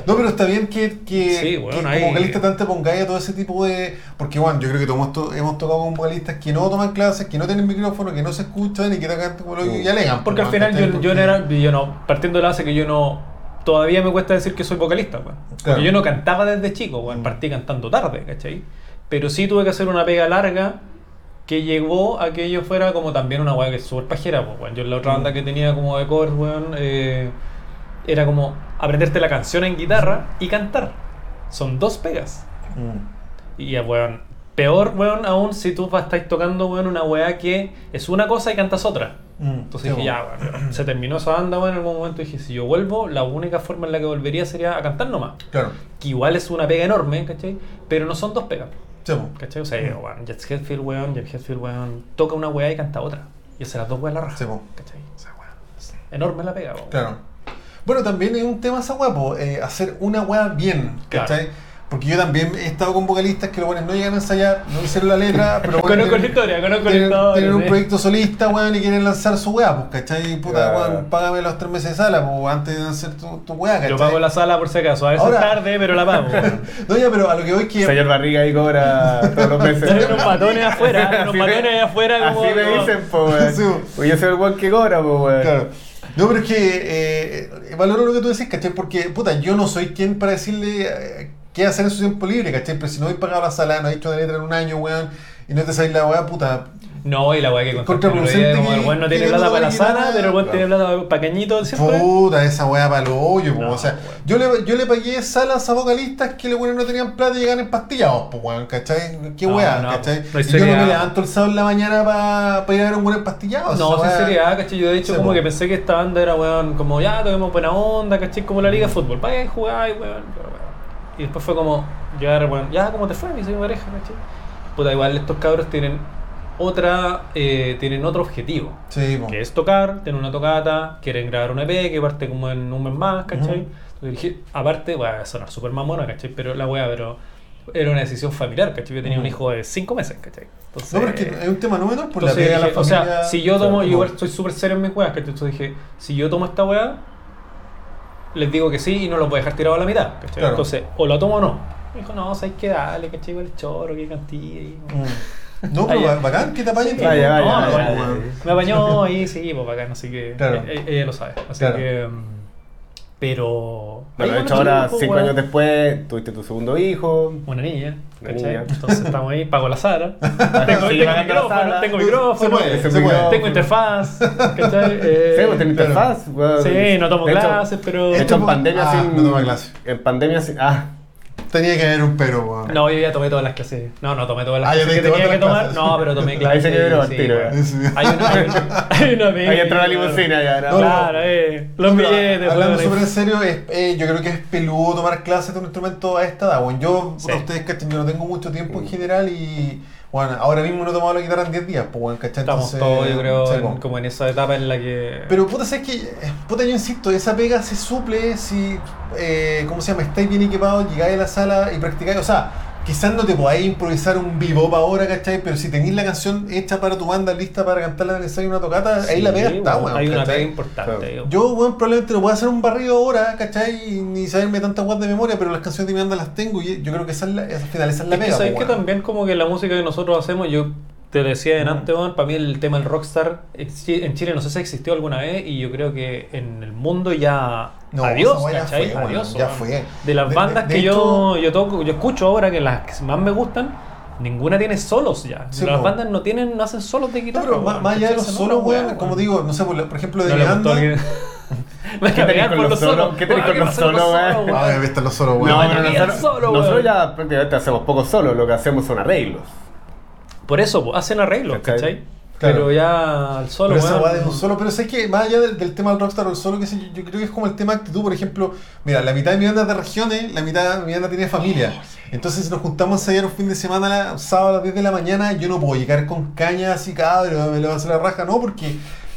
No, pero está bien que, que, Sí, bueno, que como vocalista tanto te pongáis a todo ese tipo de... Porque, bueno, yo creo que todos hemos, to- hemos tocado con vocalistas que no toman clases, que no tienen micrófono, que no se escuchan y que tocan como lo y alegan. Porque al pues, final yo, yo no era, yo no, partiendo de la base que yo no, todavía me cuesta decir que soy vocalista, weón. Claro. yo no cantaba desde chico, weón, partí cantando tarde, ¿cachai? Pero sí tuve que hacer una pega larga que llegó a que yo fuera como también una weá que es súper pajera, pues, weón. Yo en la otra banda que tenía como de covers, weón, eh, era como aprenderte la canción en guitarra y cantar. Son dos pegas. Mm. Y weón, peor, weón, aún si tú estáis tocando, weón, una weá que es una cosa y cantas otra. Mm. Entonces dije, bueno. ya, weón, se terminó esa banda, weón, en algún momento dije, si yo vuelvo, la única forma en la que volvería sería a cantar nomás. Claro. Que igual es una pega enorme, ¿cachai? Pero no son dos pegas, Sí. ¿cachai? O sea, Mm. weón, Jet Hetfield, weón, Jet Hetfield, weón, toca una weá y canta otra. Y hace las dos weas la raja, Sí. ¿cachai? O sea, weón, es enorme la pega, weón. Claro. Bueno, también hay un tema esa guapo, hacer una weá bien, ¿cachai? Porque yo también he estado con vocalistas que los buenos no llegan a ensayar, no hicieron la letra, pero bueno, Conozco la historia, conozco la tienen, historia, tienen un proyecto solista, weón, y quieren lanzar su weá, pues, ¿cachai? Puta, Claro. weón, págame los tres meses de sala, pues, antes de hacer tu, tu weá, ¿cachai? Yo pago la sala por si acaso, a veces Ahora- tarde, pero la pago. No, ya, pero a lo que voy que... Señor Barriga ahí cobra todos los meses. Hay unos matones afuera, unos matones afuera como... Así me dicen, po, weón. Pues yo soy el weón que cobra, po, weón. Claro. No, pero es que eh, eh, valoro lo que tú decís, ¿cachai? Porque, puta, yo no soy quien para decirle eh, qué hacer en su tiempo libre, ¿cachai? Pero si no he pagado la sala, no he hecho de letra en un año, weón, y no te sabes la weá, puta. No, y la weá que Contraproducente como el weón no tiene plata para la sala, pero el weón tiene plata para cañito siempre. Puta, esa weá para lo hoyo, po. No, o sea, yo le, yo le pagué salas a vocalistas que los weones no tenían plata y llegan empastillados, pues weón, ¿cachai? Qué weá, ¿cachai? y yo no me levanto el sábado en la mañana para ir a ver un weón empastillado. No, esa sin weá- seriedad, ¿cachai? Yo de hecho como que pensé que esta banda era, weón, como ya, toquemos buena onda, ¿cachai? Como la liga de fútbol, vaya a jugar, weón. Y después fue como, llegar, weón, ya, ¿cómo te fue? Mi soy pareja, ¿cachai? Puta, igual estos cabros tienen otra, eh, tienen otro objetivo. Sí, po. que es tocar, tener una tocata, quieren grabar un EP que parte como en un mes más, ¿cachai? Ujú. Entonces dije, aparte, voy a sonar súper mamona, ¿cachai? Pero la weá, pero era una decisión familiar, ¿cachai? Yo tenía un Ujú. hijo de 5 meses, ¿cachai? Entonces, No, pero es que es un tema nuevo por la entonces la dije, o familia. sea, si yo o sea, tomo, yo como- igual estoy súper serio en mis weas, ¿cachai? Entonces dije, si yo tomo esta weá, les digo que sí y no lo voy a dejar tirado a la mitad. Entonces, o lo tomo o no. Me dijo, no, sabes que dale, ¿cachai? El choro, que cantilla y... Mm. No, pero ba- bacán que te apañen. Sí, no, vaya, no, vaya, bueno, vaya. Me apañó ahí, sí, pues bacán, así que Claro. eh, ella lo sabe. Así Claro. que. Pero. Bueno, de hecho, bueno, ahora, cinco weón, años después, tuviste tu segundo hijo. Una niña, Una ¿cachai? niña. Entonces estamos ahí, pago la sala. tengo, Sigue tengo pagando la micrófono, sala. tengo Se micrófono, puede, se tengo, puede. tengo interfaz, ¿cachai? Eh, Sí, tenés claro. interfaz. weón. sí, no tomo clases, pero. De hecho, en pandemia Ah, sin. no toma clase. En pandemia sin. Ah, Tenía que haber un pero, weón. No, yo ya tomé todas las clases. No, no tomé todas las Ah, clases te que tenía que tomar. clases. No, pero tomé Ahí clases. se quebró el tiro, weón. Hay una, hay una, ahí entró la limusina ya. ¿no? Claro, eh. Los billetes, Hablando weón, súper en serio, es, eh, yo creo que es peludo tomar clases de un instrumento a esta edad. Bueno, yo, ustedes, ¿cachai? Yo no tengo mucho tiempo en general y, bueno, ahora mismo no he tomado la guitarra en 10 días, pues, bueno, ¿cachai? Estamos todos, yo creo, en- pues. como en esa etapa en la que. Pero puta, ¿sabes que Puta, yo insisto, esa pega se suple si, eh, ¿cómo se llama? Estáis bien equipados, llegáis a la sala y practicáis. O sea, quizás no te podáis improvisar un bebop ahora, ¿cachai? Pero si tenéis la canción hecha para tu banda, lista para cantarla en el una tocata, ahí la pega está, weón, weón. Hay una ¿cachai? pega importante. Claro. Yo, bueno, probablemente no puedo hacer un barrido ahora, ¿cachai? Ni saberme tantas guas de memoria, pero las canciones de mi banda las tengo y yo creo que esa es la, al final esa es la Es que pega. sabéis po, que weón. también como que la música que nosotros hacemos, yo te decía en Mm. antes, weón, para mí el tema del rockstar exi- en Chile no sé si existió alguna vez y yo creo que en el mundo ya No, adiós, weá ya ya fue. De las De- bandas de- que de yo, hecho- yo toco, yo escucho ahora que las que más me gustan, ninguna tiene solos ya. Sí, Las bandas no tienen, no hacen solos de No, guitarra. pero más, allá de los solos, no weón, como digo, no sé, por, por ejemplo, de No mi le gustó banda. a alguien. Me ¿Qué tenés con los solos. solos? ¿Qué tenés con los solos, weón? weón? Ay, viste los solos, No, pero nosotros, ya prácticamente hacemos poco solo, lo que hacemos son arreglos. Por eso, hacen arreglos, ¿Cachai? Claro. Pero ya al solo, Pero esa de un solo, pero sé que más allá del, del tema del rockstar o el solo, que sé yo, yo creo que es como el tema actitud, por ejemplo, mira, la mitad de mi banda es de regiones, la mitad de mi banda tiene familia. Entonces si nos juntamos a ensayar un fin de semana, la- sábado a las 10 de la mañana, yo no puedo llegar con cañas así, cabrón, me lo va a hacer la raja, no, porque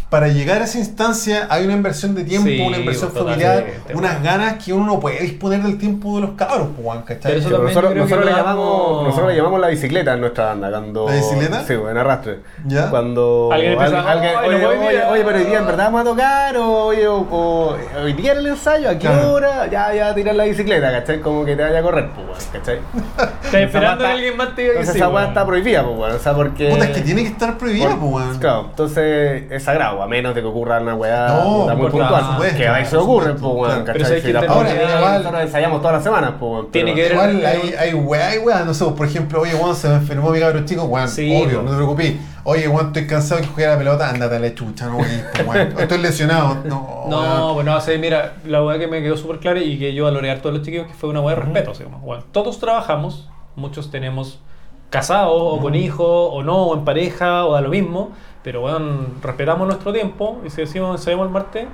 para llegar a esa instancia hay una inversión de tiempo, Sí, una inversión pues, familiar, unas ganas que uno no puede disponer del tiempo de los cabros, pues, weón, ¿cachai? Sí, nosotros, le llamamos, nosotros le llamamos la bicicleta en nuestra banda. Cuando, ¿La bicicleta? Sí, en arrastre. ¿Ya? Cuando Alguien empieza, alguien- "Ay, no oye, oye, bien". oye, pero hoy día en verdad vamos a tocar, o, oye, o, o, hoy día era el ensayo, ¿a qué Claro. hora? Ya, ya, tirar la bicicleta, ¿cachai? Como que te vaya a correr, pues, ¿cachai? Estás esperando que alguien más te diga que Entonces sí, esa weá está prohibida, pues, o sea, porque... Puta, es que tiene que estar prohibida, pues. Claro, entonces es sagrado, a menos de que ocurra una weá No, puta, muy puntual, supuesto, que a veces ocurre, pues, weón, claro. ¿cachai? Si ahora, nosotros ensayamos todas las semanas, pues, weón, Tiene pero- que ver- Igual hay, hay weá, hay weá, no sé, por ejemplo, oye, Juan se me enfermó mi cabro chico, weón, Sí, obvio, no te preocupes. Oye, Juan, estoy cansado de jugar a la pelota, ándate a la chucha, no, weón, weón. Estoy lesionado, no, No, weón. bueno, o sea, mira, la weá que me quedó súper clara y que yo valoré a todos los chiquillos que fue una weá de respeto. así como, weón, todos trabajamos, muchos tenemos casados o con hijos o no, o en pareja o da lo mismo, pero bueno, respetamos nuestro tiempo y si decimos ensayamos el martes,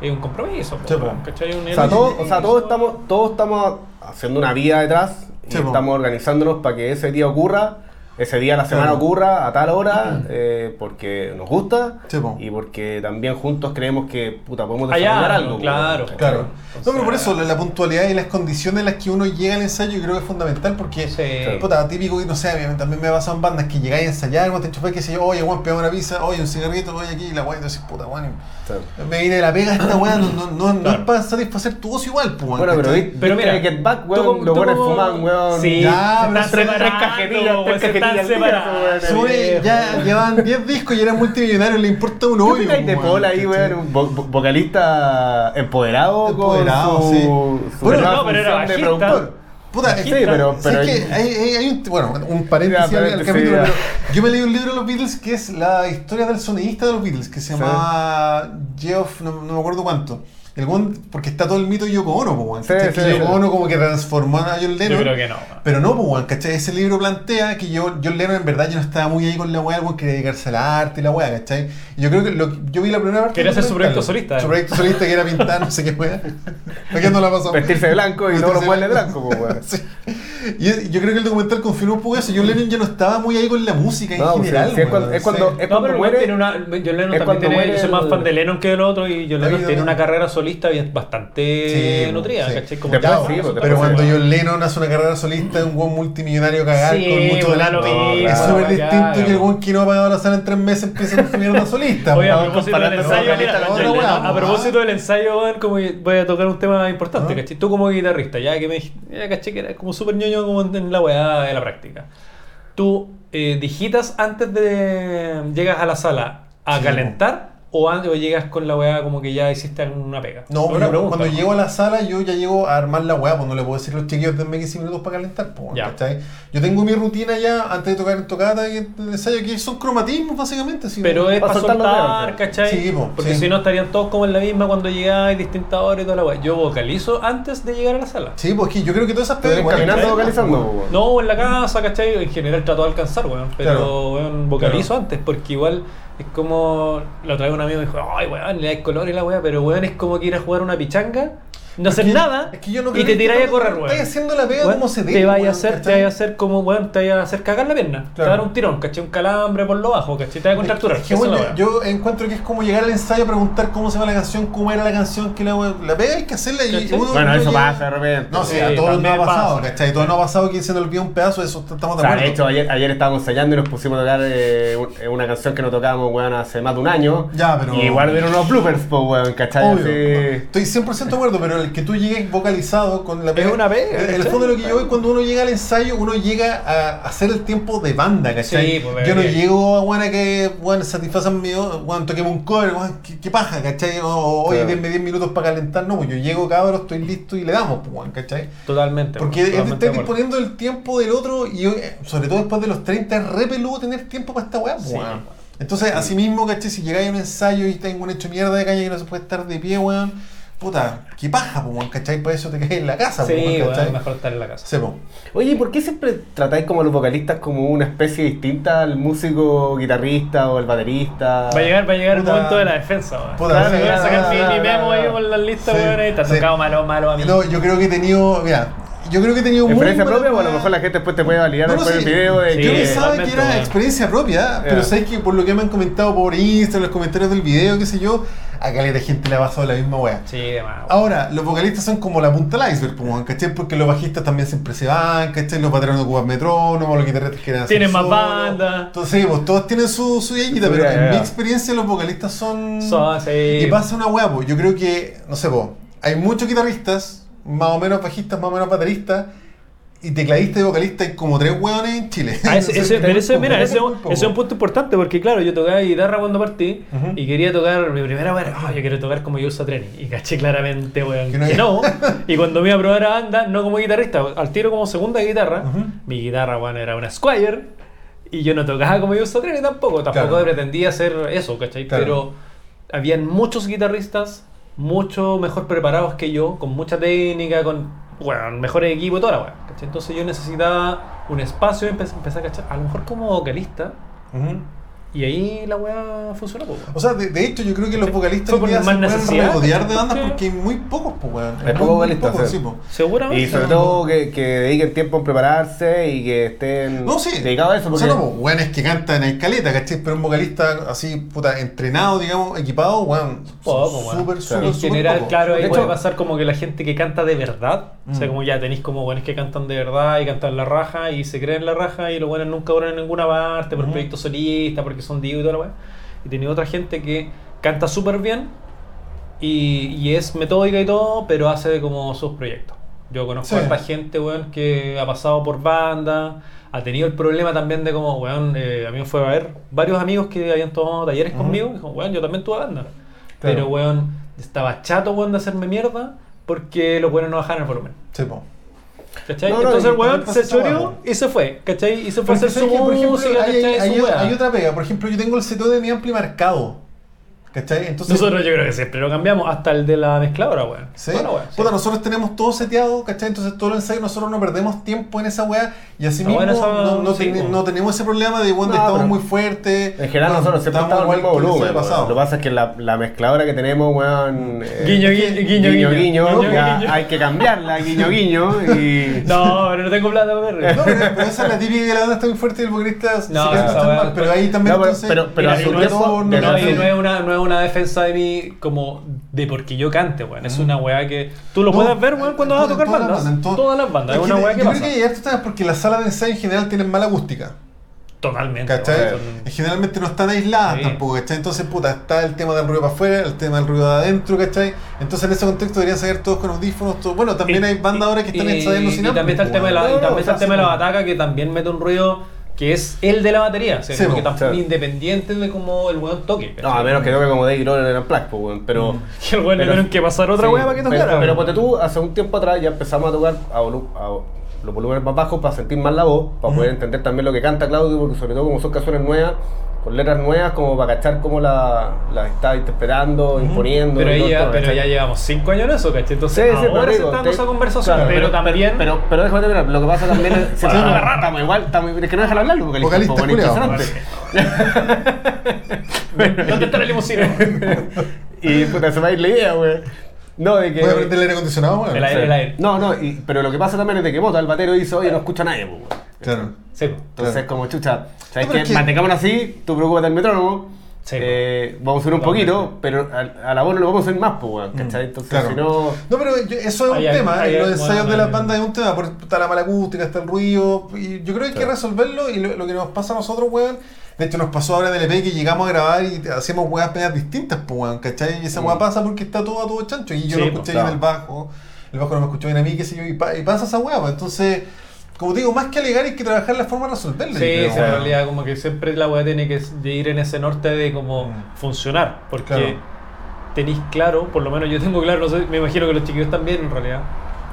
es un compromiso. po, Sí, po. weón, ¿cachai? Un O sea, todos, o sea, todos estamos, todos estamos haciendo una vida detrás y Sí, estamos organizándonos para que ese día ocurra, ese día a la semana Claro. ocurra a tal hora, eh, porque nos gusta Sí, po. y porque también juntos creemos que puta, podemos desarrollar algo, claro. Claro. Entonces- No, pero por eso la, la puntualidad y las condiciones en las que uno llega al ensayo yo creo que es fundamental porque, Sí. puta, típico, no sé, también me ha pasado en bandas que llegáis a ensayar, cuando te enchufáis, que sé yo, oye, Juan, pegame una pizza, oye, un cigarrito, oye, aquí, y la weá, y decís, puta, Juan, Sí. me viene de la pega esta weá, no, no, no, no Claro. es para satisfacer tu ocio igual, pues, Bueno, pero, Pero mira, Get Back, weón, los buenos fuman, weón. Sí, Ya, se están separando, tres cajetillas, weón, tres cajetillas al día, separando, weón. Se supone que ya llevan 10 discos y eran multimillonarios, le importa un ¿Qué hoyo. de Paul ahí, weón? Vocalista empoderado, Empoderado, sí. Bueno, no, pero era bajista. Puta, Sí, pero, pero es que hay, hay- hay un, bueno, un paréntesis al- capítulo, pero yo me leí un libro de los Beatles que es la historia del sonidista de los Beatles, que se llama Geoff, no, no me acuerdo cuánto. El weón- porque está todo el mito de Yoko Ono, po, Sí, sí, que sí. Yoko Ono como que transformó a John Lennon. Yo creo que no. weón. Pero no, pues, weón, ¿cachai? Ese libro plantea que yo, John Lennon en verdad ya no estaba muy ahí con la weá, quería dedicarse al arte y la weá, ¿cachai? Y yo creo que lo, que- yo vi la primera parte. Quería hacer su proyecto solista, eh. Su proyecto solista que era pintar, no sé qué weá. ¿A quién no la pasó? Vestirse de blanco y todos los muebles de blanco, weón. Sí. Y yo creo que el documental confirmó un poco eso. John Lennon ya no estaba muy ahí con la música en No, sí, general. sí, es cuando- es cuando- sí. es No, cuando pero muere- tiene una, John Lennon es también cuando tiene, muere yo soy más el- fan de Lennon que del otro y John Lennon tiene una carrera solista bastante Sí, nutrida, sí. ¿cachai? Como Después ya, sí, bueno, pues, Pero está cuando. John Lennon hace una carrera solista, es un buen multimillonario cagar Sí, con mucho mismo, es claro, súper distinto que el buen que no ha pagado la sala en tres meses empieza con su mierda solista. Oye, a propósito del ensayo, a propósito del como voy a tocar un tema importante, Ah. ¿cachai? Tú como guitarrista, ya que me dijiste, ya caché que eras como súper ñoño como en en la weá de la práctica. Tú eh, digitas antes de llegas a la sala a Sí. calentar o, an- o llegas con la weá como que ya hiciste alguna pega. No, pero yo- pregunta, cuando ¿no? llego a la sala, yo ya llego a armar la weá, pues no le puedo decir los chiquillos denme 15 minutos para calentar, pues, Ya. ¿cachai? Yo tengo mi rutina ya antes de tocar en tocata y en el ensayo, que son cromatismos, básicamente. así, Pero es Para para soltar dedos, ¿cachai? Sí, po, Porque sí. si no estarían todos como en la misma cuando llegáis, distintas horas y toda la weá. Yo vocalizo antes de llegar a la sala. Sí, pues que yo creo que todas esas pegas caminando vocalizando, pues. No, en la casa, ¿cachai? En general trato de alcanzar, weón. Pero, Claro. weón, vocalizo antes, porque igual es como. La otra vez un amigo me dijo, ay, weón, le dais color y la weá, pero weón, es como que ir a jugar una pichanga, no hacer que- nada, es que yo no y te tiráis a correr, weón. estáis haciendo la pega como se debe, Te vaya a hacer, te ¿cachai? vaya a hacer como, weón, te vaya a hacer cagar la pierna. Te va a dar un tirón, ¿cachai? Un calambre por lo bajo, ¿cachai? Te va a contracturar. Es que, bueno, yo encuentro que es como llegar al ensayo a preguntar cómo se llama la canción, cómo era la canción, que la, la pega hay que hacerla y uno- Bueno, uno eso llega- pasa de repente. No, sí, Sí, a todos nos ha pasado, pasa. ¿cachai? Todos nos ha pasado que se nos olvidó un pedazo, eso estamos O de sea, acuerdo. de hecho, ayer, ayer estábamos ensayando y nos pusimos a tocar eh, eh, una canción que no tocábamos, weón, hace más de un año. Ya, pero- Y igual vieron unos bloopers, pues, weón, ¿cachai? Obvio, Así- estoy 100% de acuerdo, pero el, el que tú llegues vocalizado con la Es una pega, En el fondo lo que yo voy cuando uno llega al ensayo, uno llega a hacer el tiempo de banda, ¿cachai? Sí, pues, yo no llego a bueno, que bueno, satisfacen mi, bueno, toquemos un cover, bueno, ¿qué, qué paja, ¿cachai? O, oye, denme 10 minutos para calentar, no, pues yo llego cabrón, estoy listo y le damos, pues, ¿cachai? Totalmente. Porque es totalmente acuerdo. disponiendo el tiempo del otro y eh, sobre todo después de los 30 es re peludo tener tiempo para esta weá. pues, Sí. Entonces, así mismo, ¿cachai? Si llegáis a un ensayo y tengo un hecho mierda de calle que no se puede estar de pie, weón, puta, qué paja, pues, ¿cachai? Para eso te quedas en la casa, Sí, pues, ¿cachai? mejor estar en la casa. Sí, pues. Oye, ¿y ¿por qué siempre tratáis como a los vocalistas como una especie distinta al músico guitarrista o al baterista? Va a llegar, va a llegar el Puta. momento de la defensa, weón. Puta, Claro, sí, voy a sacar mi, memo ahí con la lista, Sí, weón, y te ha sí. tocado malo, malo a mí. No, yo creo que he tenido, mira, yo creo que he tenido muy ¿Experiencia propia o a lo mejor la gente después te puede validar No, después sí. del video de Sí, Yo que... que sabe que totalmente, era experiencia propia, pero sabes que por lo que me han comentado por Instagram, los comentarios del video, qué sé yo, a caleta de gente le ha pasado la misma weá. Sí, de más. weón. Ahora, los vocalistas son como la punta del iceberg, pues, weón, ¿cachai? Porque los bajistas también siempre se van, ¿cachai? Los baterones ocupan metrónomo, los guitarristas quieren hacer Tienen más solo. banda. Entonces, pues, todos tienen su, su yayita, pero en mi experiencia los vocalistas son... Son, sí. Y pasa una weá, pues, yo creo que, no sé, pues, hay muchos guitarristas, más o menos bajistas, más o menos bateristas, y tecladistas y vocalistas hay como tres weones en Chile. Ah, ese, Entonces, ese- pero tenemos ese, como mira, muy ese, es un- punto importante porque, claro, yo tocaba guitarra cuando partí Ujú. y quería tocar, mi primera weá era, "Ah, yo quiero tocar como Yusa Treni. Y caché claramente, weón, Que no que hay- no. Y cuando me iba a probar a banda, no como guitarrista, al tiro como segunda guitarra, Ujú. mi guitarra, weón, era una Squire. Y yo no tocaba como Yusa Treni tampoco, tampoco Claro. pretendía hacer eso, ¿cachai? Claro. Pero habían muchos guitarristas mucho mejor preparados que yo, con mucha técnica, con bueno, mejores equipos toda la weá. Entonces yo necesitaba un espacio y empe- empecé a cachar, a lo mejor como vocalista. Y ahí la weá funcionó. weón. O sea, de, de hecho, yo creo que los vocalistas Fue hoy día se más pueden necesidad, regodear de bandas ¿cachai? porque hay muy pocos, pues, weón. Hay pocos vocalistas, pocos, sí. sí, po. Seguramente. Y sobre todo que, que dediquen tiempo en prepararse y que estén No, sí. dedicados a eso. O sea, no, pues, weones que cantan en escaleta, ¿cachai? Pero un vocalista así, puta, entrenado, digamos, equipado, weón. Poco, weón. Súper, súper, en general, poco. claro, ahí De puede hecho- pasar como que la gente que canta de verdad, o sea, Mm. como ya tenéis como buenos que cantan de verdad y cantan la raja y se creen la raja y los buenos nunca duran en ninguna parte por Ujú. proyectos solistas, porque son divos y toda la weá. Y tenía otra gente que canta súper bien y, y es metódica y todo, pero hace como sus proyectos. Yo conozco Sí. a esta gente, weón, que ha pasado por banda, ha tenido el problema también de como, weón, eh, a mí me fue a ver varios amigos que habían tomado talleres conmigo, y dijo, weón, yo también tuve banda. Claro. Pero, weón, estaba chato, weón, de hacerme mierda porque los buenos no bajaban el volumen. Sí, po. ¿Cachai? No, no, Entonces el weón se choreó y se fue, ¿cachai? Y se fue a hacer su música, hay, hay- weá. hay otra pega. Por ejemplo, yo tengo el setup de mi ampli marcado. ¿Cachai? Entonces, Nosotros yo creo que siempre lo cambiamos, hasta el de la mezcladora, weón. ¿Sí? Bueno, weón, sí. Puta, nosotros tenemos todo seteado, ¿cachai? Entonces todos los ensayos nosotros no perdemos tiempo en esa weá y así No, mismo no, no sí, ten- po. no tenemos ese problema de cuando No, estamos muy fuertes. En general nosotros siempre estamos al mismo volumen. weón. Lo que pasa es que la, la mezcladora que tenemos, weón... eh, Guiño, guiño, guiño, guiño, guiño. Guiño, ya guiño. hay que cambiarla, guiño, guiño, y... No, pero no tengo plata para ver. No, pero, pero esa es la típica que la banda está muy fuerte y el vocalista No, tan mal. Pero ahí también pero- entonces. pero- no, es, una, no es una defensa de mí como de porque yo cante, weón. Es una weá que tú lo No, puedes ver, weón, cuando vas a to- tocar bandas. to- Todas las bandas, es Es una que weá que yo pasa. creo que esto está porque las salas de ensayo en general tienen mala acústica. Totalmente. ¿Cachai? Generalmente no están aisladas Sí. tampoco, ¿cachai? Entonces, puta, está el tema del ruido para afuera, el tema del ruido de adentro, ¿cachai? Entonces, en ese contexto deberían salir todos con audífonos. todo- Bueno, también Y- hay bandas ahora que están ensayando sin Y también está el tema de la, ampli, y po, también weón. está el No, tema de la sí, po. bataca que también mete un ruido que es el de la batería. O sea, Sí, como que independiente de cómo el weón toque. No, a menos que toque como Dave Grohl en el pues, weón, pero... Que el weón le pero- tuvieron que pasar otra Sí, weá para que pero- tocara. Pero, ponte tú, hace un tiempo atrás ya empezamos a tocar a, volu- a los volúmenes más bajos para sentir más la voz, para poder entender también lo que canta Claudio, porque sobre todo como son canciones nuevas, con letras nuevas, como para cachar cómo la, la está interpretando, imponiendo. Pero, y todo pero ya llevamos 5 años en eso, ¿cachai? Entonces, Sí, sí, ahora pero se digo, está dando esa conversación, claro, pero, también... Pero, pero déjame terminar, lo que pasa también es. Sí, estamos, sí. estamos igual, estamos, es que no dejan hablar los vocalistas. Vocalista. ¿Dónde está la limusina? y puta, se va a ir la idea, güey. No, de que. Voy a prender el aire acondicionado, weón. El aire, el aire. No, no, y- pero lo que pasa también es de que Mota, el batero, dice, oye, no escucha a nadie, pues. Claro. Sí, po. Entonces, Claro. como chucha, ¿sabes No, pero qué? es que- Mantengámonos así, tú preocúpate del metrónomo. Sí, eh, vamos a subir un poquito, pero a, a la voz no lo vamos a subir más, pues, weón, ¿cachai? Entonces, claro. si no. No, pero yo- eso es un Ahí hay- tema, ahí y hay- los ensayos bueno, de la ahí- banda es un tema, porque está la mala acústica, está el ruido, y yo creo que hay que resolverlo, y lo, lo que nos pasa a nosotros, weón, de hecho nos pasó ahora en el EP que llegamos a grabar y hacíamos weas medias distintas, pues, weón, ¿cachai? Y esa Mm. wea pasa porque está todo a todo chancho, y yo Sí, lo pues, escuché claro. bien el bajo, el bajo no me escuchó bien a mí, qué sé yo, y, pa- y pasa esa wea, pues, entonces, como te digo, más que alegar hay que trabajar la forma de resolverlo. Sí, creo, sí, en weón. realidad como que siempre la weá tiene que ir en ese norte de como Mm. funcionar, porque Claro. tenéis claro, por lo menos yo tengo claro, no sé, me imagino que los chiquillos también en realidad,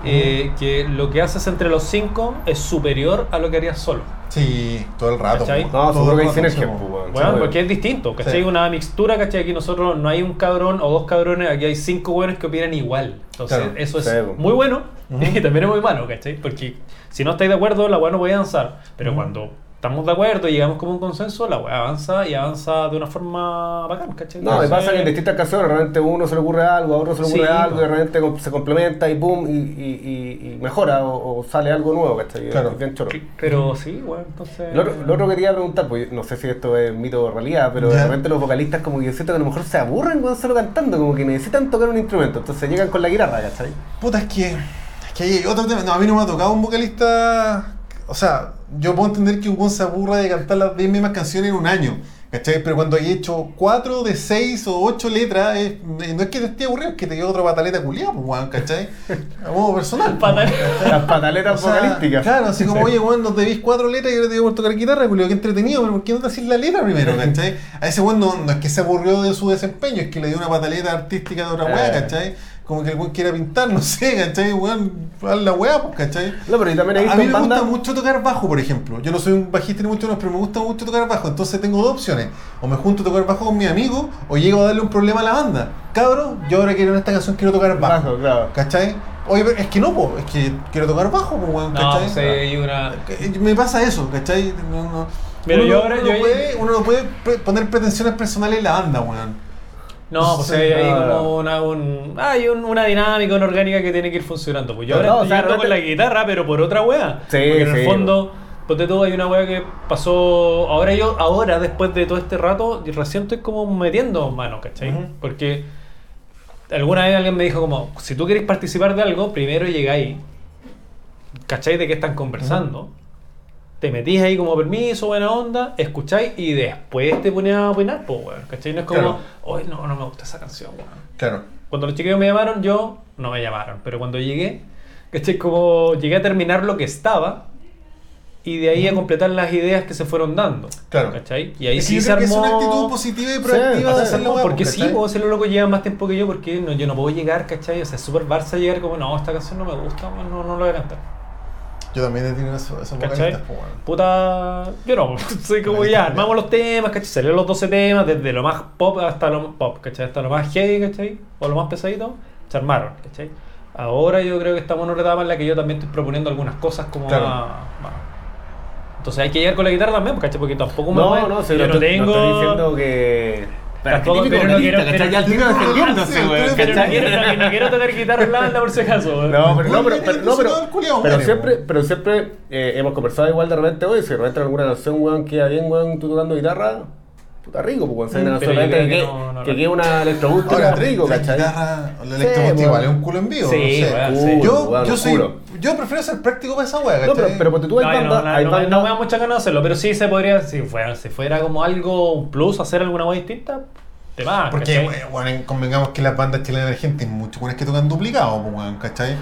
eh, que lo que haces entre los cinco es superior a lo que harías solo. Sí, todo el rato. ¿Cachai? No, todo seguro que hay sinergia. Bueno, Sí, porque es distinto, ¿cachai? Sí. Una mixtura, ¿cachai? Aquí nosotros no hay un cabrón o dos cabrones, aquí hay cinco buenos que opinan igual. Entonces, Claro. eso es Sí, muy bueno y también es muy malo, ¿cachai? Porque si no estáis de acuerdo, la weá no puede avanzar. Pero Ujú. cuando estamos de acuerdo y llegamos como un consenso, la weá avanza y avanza de una forma bacán, ¿cachai? No, me pasa que en distintas canciones, de repente a uno se le ocurre algo, a otro se le ocurre Sí, algo, y de repente com- se complementa y boom, y, y, y- y mejora o, o sale algo nuevo, ¿cachai? Claro. Es bien choro. Pero sí, weón, entonces. Lo otro, lo otro que quería preguntar, pues no sé si esto es mito o realidad, pero de repente los vocalistas como que yo siento que a lo mejor se aburren cuando solo cantando, como que necesitan tocar un instrumento, entonces llegan con la guitarra, ¿cachai? Puta, es que, es que hay otro tema. No, a mí no me ha tocado un vocalista. O sea, yo puedo entender que un buen se aburra de cantar las 10 mismas canciones en un año. ¿Cachai? Pero cuando hay hecho 4 de 6 o 8 letras, es- eh, no es que te esté aburrido, es que te queda otra pataleta culiada, pues, weón, ¿cachai? A modo personal. pues. Las pataletas O sea, vocalísticas. Claro, así como, oye, weón, nos debís cuatro letras y ahora te digo por tocar guitarra, culiao, qué entretenido, pero ¿por qué no te haces la letra primero, cachai? A ese weón no, no es que se aburrió de su desempeño, es que le dio una pataleta artística de otra weá, Eh. ¿cachai? Como que el weón quiera pintar, no sé, ¿cachai? Weón, haz la weá, pues, ¿cachai? No, pero yo también he A visto mí en me gusta mucho tocar bajo, por ejemplo. Yo no soy un bajista ni mucho menos, pero me gusta mucho tocar bajo. Entonces tengo dos opciones. O me junto a tocar bajo con mis amigos, o llego a darle un problema a la banda. Cabro, yo ahora quiero en esta canción quiero tocar bajo. Bajo, claro. ¿Cachai? Oye, pero es que no, po, es que quiero tocar bajo, pues, weón, No, ¿cachai? pues hay una. Eh, Me pasa eso, ¿cachai? No, no. Pero uno, yo no- ahora- uno yo no ahí- puede, uno no puede poner pretensiones personales en la banda, weón. No, pues hay, no. como una, un, hay un- una dinámica, una orgánica que tiene que ir funcionando. Pues yo ahora No, o estoy sea, con la realmente- guitarra, pero por otra wea. Sí, Porque en el sí, fondo, ponte tú, hay una wea que pasó. Ahora yo, ahora, después de todo este rato, recién estoy como metiendo mano, ¿cachai? Ujú. Porque alguna vez alguien me dijo como, si tú quieres participar de algo, primero llegáis, ¿cachai? De qué están conversando. Te metís ahí como permiso, buena onda, escucháis y después te ponías a opinar, pues, weón. ¿Cachai? No es como, Claro. hoy no, no me gusta esa canción, weón. Claro. Cuando los chiquillos me llamaron, yo no me llamaron, pero cuando llegué, ¿cachai? Como llegué a terminar lo que estaba y de ahí a completar las ideas que se fueron dando. Claro. ¿cachai? Y ahí Es sí se que es armó. una actitud positiva y proactiva Sí, de hacer la No, weá, porque sí, vos ser loco lleva más tiempo que yo, porque no, yo no puedo llegar, ¿cachai? O sea, es súper Barça llegar como, no, esta canción no me gusta, weón, no, no la voy a cantar. Yo también he tenido esos, esos ¿Cachai? vocalistas, pues. Puta. Yo no, soy como ya, armamos los temas, ¿cachai? Salieron los 12 temas, desde lo más pop hasta lo pop, ¿cachai? Hasta lo más heavy, ¿cachai? O lo más pesadito, se armaron, ¿cachai? Ahora yo creo que estamos en una etapa en la que yo también estoy proponiendo algunas cosas como Claro. Entonces hay que llegar con la guitarra también, ¿cachai? Porque tampoco me No, puede- no, si yo no, tengo. no estoy diciendo que. Tampoco- pero no pero- Ya el típico pero- defendiéndose, pero- weón, pero- no ¿cachai? quiero, no, no quiero tocar guitarra en la banda por si acaso, weón. No, pero no, pero, Bueno, pero, no, pero, el culiao pero muere, siempre, pero siempre eh, hemos conversado igual de repente hoy, si de repente alguna canción, weón, queda bien, weón, tú tocando guitarra, puta rico, pues, de que que, no, no, que no. quede una electrobústica Ahora, rico, la ¿cachai? la electroacústica igual es un culo en vivo. Sí, no sé. weón, sí. Yo, yo soy. prefiero ser práctico para esa weá, No, pero, ¿cachai? pero porque tú hay bandas, no, hay no, me da mucha ganas de hacerlo, pero sí se podría, si fuera, si fuera como algo, un plus, hacer alguna cosa distinta, te va. Porque, ¿cachai? bueno, convengamos que las bandas chilenas emergentes hay muchos weones que tocan duplicado, pues, weón, ¿cachai?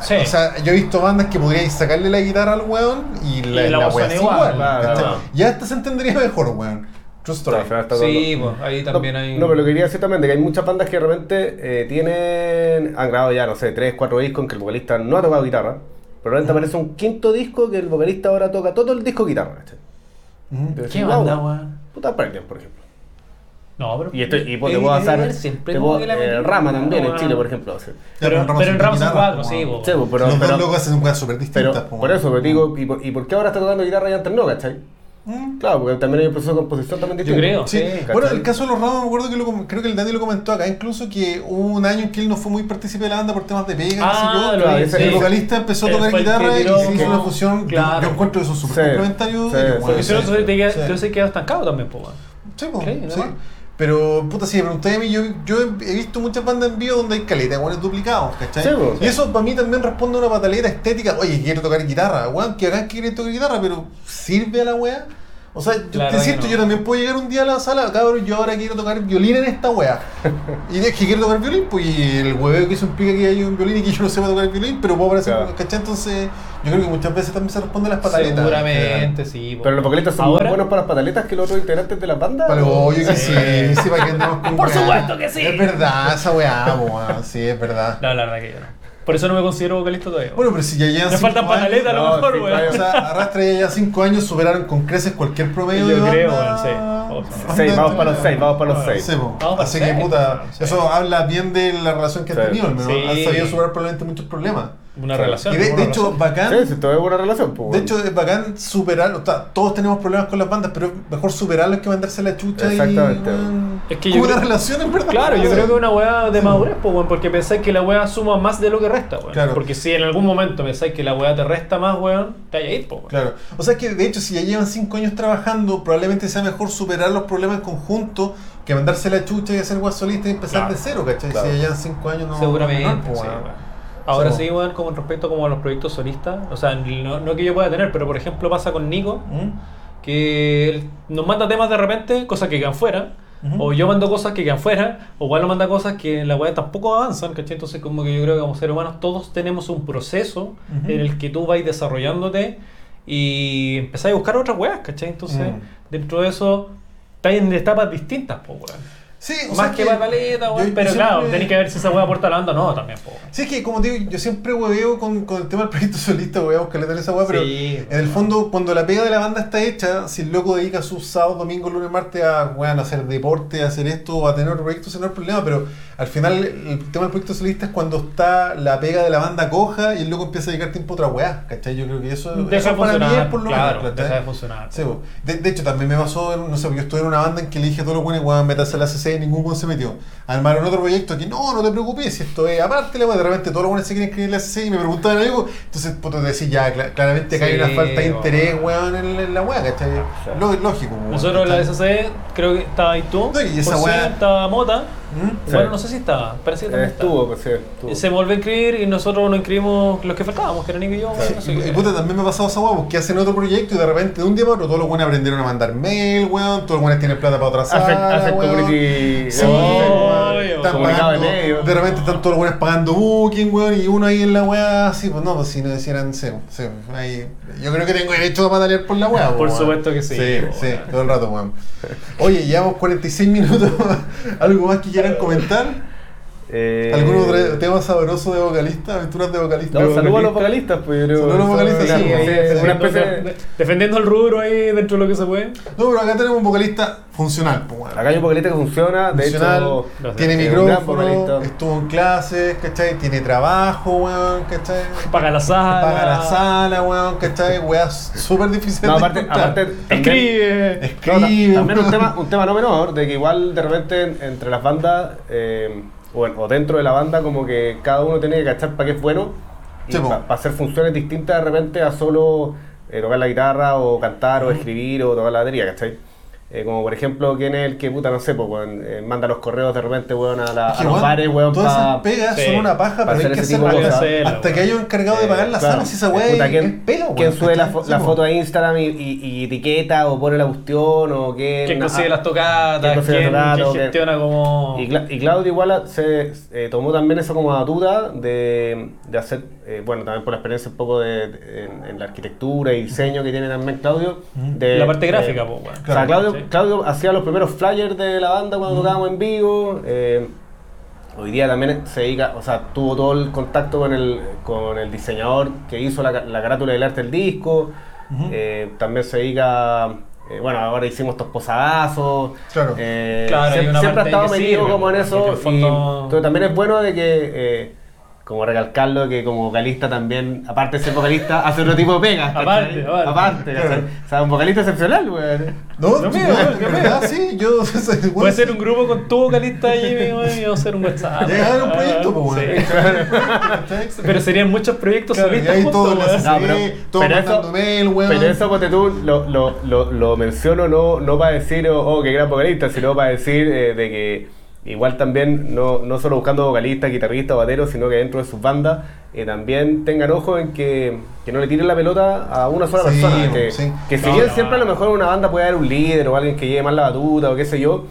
Sí. O sea, yo he visto bandas que podríais sacarle la guitarra al weón y la, Y la la igual, igual, claro, ¿cachai? claro. Ya hasta se entendería mejor, weón. True story. Al final está Sí, pues ahí No, también hay. No, pero lo que quería decir también de que hay muchas bandas que de repente eh, tienen, han grabado ya, no sé, 3, 4 discos en que el vocalista no ha tocado guitarra, pero de repente aparece un quinto disco que el vocalista ahora toca todo el disco guitarra, ¿cachai? Ujú. Te ¿Qué banda, wow, weón? Puta Pearl por ejemplo. No, pero. Y, esto, y te puedo hacer siempre te puedo- que la eh. Rama también No, en Chile, no. por ejemplo. Pero- pero en Rama son cuatro, sí, pues, pero, Los pero, dos locos hacen weas súper pero distintas, por eso te digo, ¿y por, ¿y por qué ahora está tocando guitarra y antes no, cachai? Mm. Claro, porque también hay un proceso de composición también Yo distinto. creo. Sí, Sí, bueno, el caso de los Ramos, me acuerdo que lo, creo que el Dani lo comentó acá, incluso que hubo un año en que él no fue muy partícipe de la banda por temas de pega, Ah, qué sé yo. ese- el sí. vocalista empezó a tocar que guitarra y se hizo una fusión. yo- Claro. Yo, encuentro eso súper Sí, complementario. sí, y, sí. bueno, Porque si no, sí, entonces te queda- sí. entonces queda estancado también, pues. Sí, po, Sí, sí. además. Pero, puta, si me preguntáis a mí, yo, yo he visto muchas bandas en vivo donde hay caleta, buenos duplicados, ¿cachai? Sí, pues. y eso para mí también responde a una pataleta estética. Oye, quiero tocar guitarra, weón, que que quieren tocar guitarra, pero ¿sirve a la weá? O sea, yo La te siento, no. yo también puedo llegar un día a la sala, cabrón, yo ahora quiero tocar violín en esta weá. y es que quiero tocar violín, pues y el hueveo que eso implica que haya un violín y que yo no sepa tocar violín, pero puedo aparecer, Claro. ¿cachai? Entonces, yo creo que muchas veces también se responde a las pataletas. Seguramente, sí. Pero los vocalistas son Ahora- más buenos para las pataletas que los otros integrantes de la banda. Para lo obvio que Sí. sí, sí, para que andemos con Por supuesto que sí. Es verdad, esa weá, sí, es verdad. No, la verdad que yo no. Por eso no me considero vocalista todavía. Bueno, pero si ya llevan me cinco faltan pataletas a lo no, mejor, sí, weón. O sea, Arrastra ya 5 años superaron con creces cualquier promedio Yo de creo, weón, sí. Vamos a- Seis, vamos para los seis, vamos para los Ah, seis. Sí. Vamos Así seis, que puta, eso habla bien de la relación que has Sí. tenido, al menos. Sí. Han sabido superar probablemente muchos problemas. Una relación. Y de, una de hecho, relación. bacán. Sí, sí, todo es buena relación. Pues, De bueno. hecho, es bacán superar, o sea, todos tenemos problemas con las bandas, pero es mejor superarlos que mandarse la chucha Exactamente. y... Es que yo una creo- relación, en verdad. Claro, yo creo que es una weá de Sí. madurez, pues, weón, porque pensáis que la weá suma más de lo que resta, weón. Claro. Porque si en algún momento pensáis que la weá te resta más, weón, te vaya a ir, pues, weón. Claro. O sea que de hecho si ya llevan 5 años trabajando, probablemente sea mejor superar los problemas en conjunto que mandarse la chucha y hacer guas solista y empezar Claro. de cero, ¿cachai? Claro. Si ya llevan 5 años no... Seguramente, no, pues, sí, Ahora Sí, weón, como respecto como a los proyectos solistas, o sea, no, no que yo pueda tener, pero por ejemplo pasa con Nico, ¿Mm? que él nos manda temas de repente, cosas que quedan fuera, Ujú. o yo mando cosas que quedan fuera, o igual nos manda cosas que en la weá tampoco avanzan, ¿cachai? Entonces como que yo creo que como seres humanos todos tenemos un proceso Ujú. en el que tú vas desarrollándote y empezás a buscar otras weas, ¿cachai? Entonces Mm. dentro de eso estás en etapas distintas, pues weón. Sí, o Más sea que pataleta, yo- weón, yo pero claro, siempre- tenés que ver si esa weá aporta a la banda o no también, weón. Sí, es que como digo, yo siempre hueveo con, con el tema del proyecto solista, hueveo que le dan esa hueá, pero Sí, en el fondo, cuando la pega de la banda está hecha, si el loco dedica sus sábados, domingos, lunes, martes a, weón, a hacer deporte, a hacer esto a tener otro proyecto, ese no el problema, pero al final el tema del proyecto solista es cuando está la pega de la banda coja y el loco empieza a dedicar tiempo a otra weá, ¿cachai? Yo creo que eso, Deja eso de para mí funcionar, es por lo claro, deja de funcionar. Sí, po. de, de hecho, también me pasó, en- no sé, porque yo estuve en una banda en que le dije a todos los buenos, weón, métase a la CC ningún weón se metió. Armaron otro proyecto que no, no te preocupes, si esto es aparte, la weón, de repente todos los buenos se quieren escribir la CC y me preguntaban algo, entonces, puto, te decís, ya, cla- claramente acá hay una falta de interés, weón, en, la- en la weá, ¿cachai? Lógico, weón, Nosotros en la. SC creo que estaba ahí tú, No, y esa por weá- sí, estaba Mota, ¿Mm? Sí. bueno, no sé si estaba, parece que Eh, también estuvo, estaba. pues sí, estuvo. Se volvió a inscribir y nosotros nos inscribimos los que faltábamos, que era Nico y yo. Sí, así y, puta, también me ha pasado esa weá, porque hacen otro proyecto y de repente de un día para otro todos los buenos aprendieron a mandar mail, weón, todos los buenos tienen plata para otra sala, Hacen, community. Sí, Oh, de pagando- medio. De repente están todos los buenos pagando booking, weón, y uno ahí en la weá, así, pues no, pues si no hicieran sí, sí, ahí, yo creo que tengo derecho a patalear por la weá, Por weón. supuesto que sí, Sí, weón. sí, todo el rato, weón. Oye, llevamos 46 minutos, ¿algo más que quieran comentar? Eh, ¿Algún otro tema sabroso de vocalista, aventuras de vocalista? No, saludos a los vocalistas, pues. Saludos a los vocalistas, sí, sí, defendiendo- una especie de- Defendiendo el rubro ahí dentro de lo que se puede. No, pero acá tenemos un vocalista funcional, pues, weón. Acá hay un vocalista que funciona, de Funcional, hecho. tiene micrófono, estuvo en clases, ¿cachai? Tiene trabajo, weón, ¿cachai? Paga la sala. Paga la sala, weón, ¿cachai? Weas súper difíciles No, aparte, aparte también- Escribe. No, ta- Escribe, también un weón. tema, un tema no menor, de que igual de repente en- entre las bandas, eh, o, en- o dentro de la banda, como que cada uno tiene que cachar para qué es bueno, y Sí, para hacer funciones distintas de repente a solo eh, tocar la guitarra, o cantar, o escribir, o tocar la batería, ¿cachai? Eh, como por ejemplo, ¿quién es el que puta, no sé, pues, weón, eh, manda los correos de repente, weón, a, la- los weón, bares, weón, Todas esas pegas Sí, son una paja, para pero hay que cosas. hasta que weón. haya un encargado de Eh, pagar la claro. sala, si esa wea puta, ¿quién, es pelo, quién weón, sube la, foto a Instagram y, y- y etiqueta o pone la cuestión o quién... ¿Quién consigue ah, las tocadas? ¿Quién consigue ¿Quién, las tocadas? quién ¿O quién? gestiona como.? Y, Cla- y Claudio igual se eh, tomó también eso como batuta de, de hacer, eh, bueno, también por la experiencia un poco de, de- en, en la arquitectura y diseño que tiene también Claudio. De, la parte gráfica, pues, weón. O sea, Claudio, Sí. Claudio hacía los primeros flyers de la banda cuando tocábamos en vivo. eh, hoy día también se dedica, o sea, tuvo todo el contacto con el, con el diseñador que hizo la, la carátula del arte del disco. Eh, también se dedica, eh, bueno, ahora hicimos estos posadazos. Claro. eh, Claro, siempre, ha estado metido como en eso. en el fondo- y entonces también es bueno de que eh, como recalcarlo que como vocalista también, aparte de ser vocalista, hace otro tipo de pegas. Aparte, aparte. O sea, un vocalista excepcional, weón. No, no, mío. verdad sí, yo soy Puede ser un grupo con tu vocalista Jimmy, weón, y hacer un WhatsApp. Llegar a un proyecto, pues, Sí. ¿Cachai? Pero serían muchos proyectos Claro, y solistas ahí juntos, No, pero- eso- mail, weón. Pero eso, ponte tú, lo, lo, lo, lo menciono no, no para decir, oh, oh, qué gran vocalista, sino para decir eh, de que igual también, no, no solo buscando vocalistas, guitarristas, bateros, sino que dentro de sus bandas eh, también tengan ojo en que, que no le tiren la pelota a una sola Sí, persona. Que, sí. que si No, bien no, siempre a lo mejor en una banda puede haber un líder o alguien que lleve más la batuta o qué sé yo,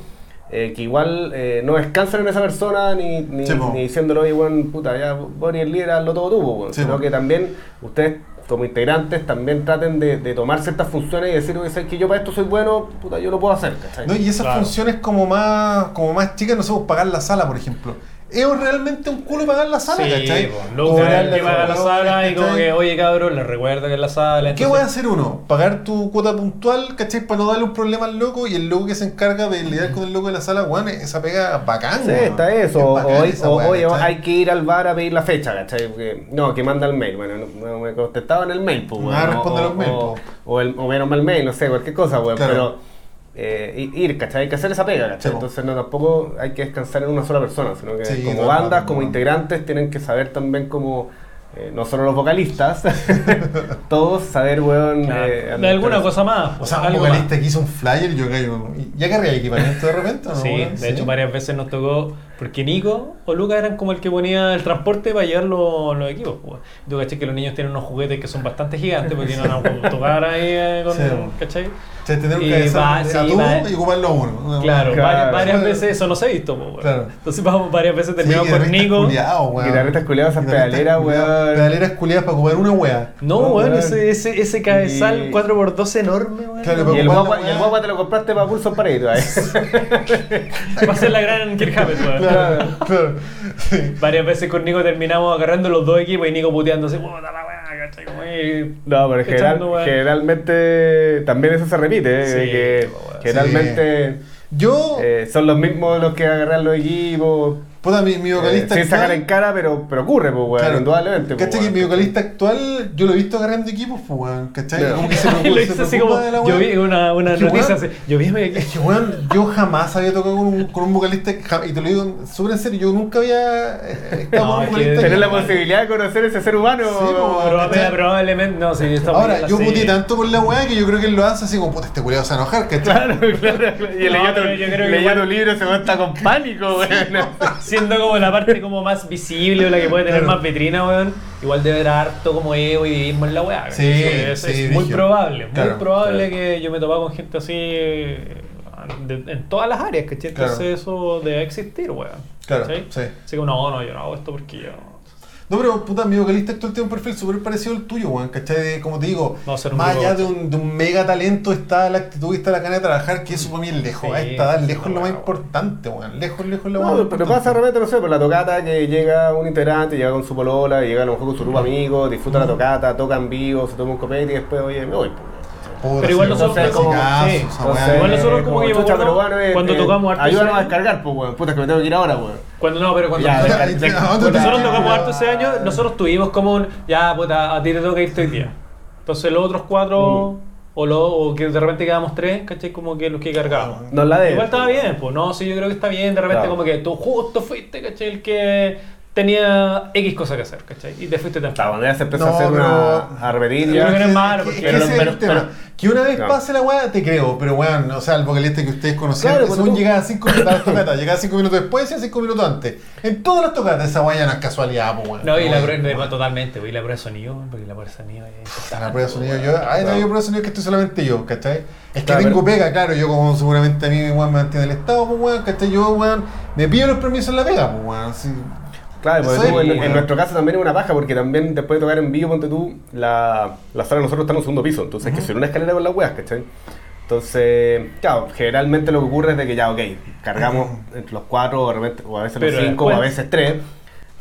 eh, que igual eh, no descansen en esa persona ni, ni, Sí, ni diciéndolo, oye, bueno, puta, ya vos ni el líder, hazlo todo tú, po, weón". Sí, sino po. que también ustedes como integrantes también traten de, de tomar ciertas funciones y decir, oye, ¿sabes que yo para esto soy bueno, puta, yo lo puedo hacer, ¿cachai? No, y esas Claro. funciones como más, como más chicas, no sé, pues, pagar la sala, por ejemplo. Es realmente un culo pagar la sala, Sí, ¿cachai? luego que paga la sala y como que, oye cabrón, le recuerda que es la sala. ¿Qué entonces- voy a hacer uno? Pagar tu cuota puntual, ¿cachai? Para no darle un problema al loco y el loco que se encarga de lidiar con el loco de la sala, weón, esa pega bacán, Sí, está eso. Es O, bacán o- esa o- weá, oye, ¿cachai? hay que ir al bar a pedir la fecha, ¿cachai? Porque, no, que manda el mail. Bueno, no, no me contestaban el mail, pues, weón. va a responder o, los mails, o, o, el, o menos mal mail, no sé, cualquier cosa, weón. Claro. Pero eh, ir, ¿cachai? Hay que hacer esa pega, ¿cachai? Sí. Entonces, no, tampoco hay que descansar en una sola persona, sino que Sí, como bandas, como integrantes, tienen que saber también como. eh, no solo los vocalistas, todos saber, weón. Claro. eh, de alguna cosa más. O sea, un vocalista que hizo un flyer, yo caigo. ¿Ya cargué equipamiento de repente o no? Sí, weón? de hecho varias veces nos tocó, porque Nico o Lucas eran como el que ponía el transporte para llevar los, los equipos. Tú caché que los niños tienen unos juguetes que son bastante gigantes, porque tienen una autocar ahí eh, con, Sí. ¿cachai? O sea, tener un Y cabezal va- sí, va- y ocuparlo a uno. Claro, Claro. varias, veces eso no se ha visto. weón. Claro. Entonces vamos varias veces Sí, terminamos con guitarristas Nico. Guitarristas culiados, esas pedaleras, weón. Pedaleras culiadas para ocupar una wea. No, No, weón, ese, ese, ese cabezal Y- 4x2 enorme, weón. Claro, Y el, y el guagua te lo compraste para pulso paredes, ahí. Va a ser la gran Kirk Hammett, weón. Claro, claro. Sí. Varias veces con Nico terminamos agarrando los dos equipos y Nico puteándose, puta la weá, No, pero general- generalmente también eso se repite, ¿eh? Sí, que weón. generalmente Yo, eh, son los mismos los que agarran los equipos. Puta, mi, mi eh, vocalista sin sacar en cara, pero, pero ocurre, pues, weón, Claro. indudablemente. pues, ¿Cachai que mi vocalista actual, yo lo he visto agarrando equipos, pues, weón, ¿cachai? Claro. Como que se preocupa, lo hizo se así como, preocupa de la yo vi una, una noticia así, yo vi me Es que, weón, yo jamás había tocado con un, con un vocalista, y te lo digo súper en serio, yo nunca había eh, estado No, con un vocalista. Tener que- la posibilidad de conocer ese ser humano. Sí, pues, probablemente, no, sí, está Ahora, yo puteé tanto con la weá que yo creo que él lo hace así como, puta, este culiado se va a enojar, ¿cachai? Claro, claro, claro. Y No, leyó tu, pero yo creo que leyó igual- tu libro, se está con pánico, weón. Siendo como la parte como más visible o la que puede tener Claro. más vitrina, weón, igual debe haber harto como ego y divismo en la weá. Sí, es, sí, es muy probable, muy probable claro. que yo me topaba con gente así de- en todas las áreas, ¿cachai? Entonces eso debe existir, weón. Claro. Así que no, no, yo no hago esto porque yo... No, pero puta, mi vocalista actual tiene un perfil súper parecido al tuyo, weón, ¿cachai? De, como te digo, más allá de un, de un mega talento está la actitud y está la gana de trabajar, que eso para mí es lejos, Sí, a esta edad, sí, lejos es lo más importante, weón, lejos, lejos es lo No, más pero importante. pasa de repente, no sé, por la tocata que llega un integrante, llega con su polola, llega a lo mejor con su grupo de amigos, disfruta la tocata, toca en vivo, se toma un copete y después, oye, me voy. pues. Pero igual nosotros como- sí. Igual nosotros como que eh, cuando eh, tocamos harto Ayúdanos a ese año. descargar, pues, weón. Puta, que me tengo que ir ahora, weón. Cuando no, pero cuando, Ya, cuando- ya, ya, cuando ¿dónde nosotros tocamos harto ese año, nosotros tuvimos como un, ya puta, a ti te toca irte hoy día. Entonces los otros cuatro, o, lo, o que de repente quedamos tres, ¿cachai? Como que los que cargábamos. Nos la debe. Igual estaba bien, pues no, sí, yo creo que está bien. De repente, Claro. como que tú justo fuiste, ¿cachai? El que tenía X cosas que hacer, ¿cachai? Y te fuiste temprano. cuando ya se empezó No, a hacer pero- una Yo creo que no es malo, Que- porque- que pero- ese es pero- tema. pero- que una vez Claro. pase la weá, te creo, pero weón, o sea, el vocalista que ustedes conocían, Claro, según pues tú- llegaba cinco minutos a las tocatas, llegaba cinco minutos después y cinco minutos antes. En todas las tocatas, esa weá ya no es casualidad, pues weón. No, y la Weón, prueba, weón. totalmente, güey, la prueba de sonido, porque la prueba de sonido es A importante, la prueba de sonido, weón. yo, ay, no, Claro. yo prueba de sonido que estoy solamente yo, ¿cachai? Es que Claro, tengo pero- pega, claro, yo como seguramente a mí weón, me mantiene el estado, pues weón, ¿cachai? Yo, weón, me pido los permisos en la pega, pues weón, así. Claro, porque tú, en, en nuestro caso también es una paja, porque también después de tocar en vivo, ponte tú, la, la sala de nosotros está en un segundo piso, entonces hay que subir una escalera con las weas, ¿cachai? Entonces, claro, generalmente lo que ocurre es de que ya, ok, cargamos entre los cuatro, o, a veces Pero los cinco, o a veces tres,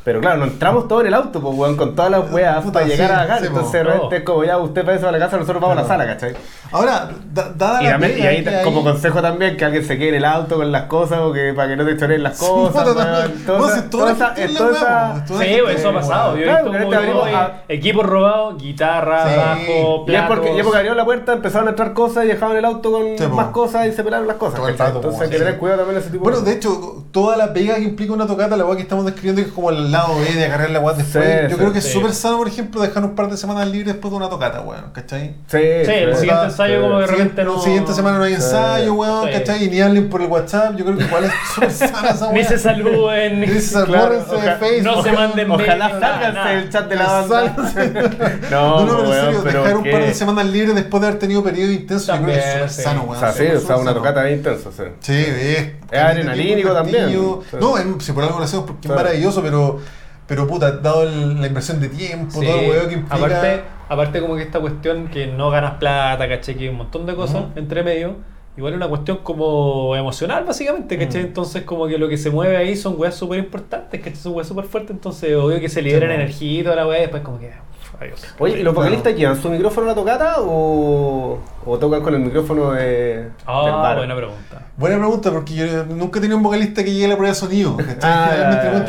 Pero claro, no entramos todos en el auto, pues, weón, con todas las weas Puta, para llegar sí, a acá. sí. Entonces, de repente es como ya usted para eso a la casa, nosotros vamos a la sala, ¿cachai? Ahora, da- dada Y, la también- y ahí, como consejo también, que alguien se quede en el auto con las cosas o que para que no te choreen las cosas. weón. Toda No, esa- si toda toda Sí, pues, eso ha pasado. Yo he Claro, visto porque abrimos oye, equipos robados, guitarra, Sí. bajo, Y es porque, platos. y es porque abrieron la puerta, empezaron a entrar cosas y dejaban el auto con más cosas y se pelaron las cosas. Entonces hay que tener cuidado también ese tipo Bueno, de de hecho, toda la pega que implica una tocata, la weá que estamos describiendo, que es como el lado B de agarrar la weá después. Sí, yo sí, creo que es súper sano, por ejemplo, dejar un par de semanas libres después de una tocata, weón, ¿cachai? Sí, Sí, el siguiente ensayo como de repente no... siguiente semana no hay Sí. ensayo, weón, Sí. ¿cachai? Y ni hablen por el WhatsApp, yo creo que igual es súper sana esa weá. Ni se saluden, ni se de oja- Facebook. no se manden Ojalá mail, salgan nada, el chat de la banda. salgan. No, No, no, pero en weón, serio, dejar un par de semanas libres después de haber tenido periodo intenso, yo creo que es súper sano, O weón. sea, sí, o sea, una tocata bien intensa, sí. Sí, es. Es adrenalínico también. No, si por algo lo hacemos porque Claro. es maravilloso, pero, pero puta, dado el- la inversión de tiempo, Sí, todo el huevo que implica. aparte, aparte como que esta cuestión que no ganas plata, caché, que hay un montón de cosas entre medio, igual es una cuestión como emocional básicamente, caché, Mm. entonces como que lo que se mueve ahí son weas súper importantes, caché, son weas súper fuertes, entonces obvio que se liberan Sí, energía y toda la wea y después como que, adiós. Oye, ¿y los vocalistas llevan su micrófono a la tocata o, o tocan con el micrófono de, del Ah, bar? buena pregunta. Buena pregunta, porque yo nunca he tenido un vocalista que llegue a la prueba de sonido. Ah,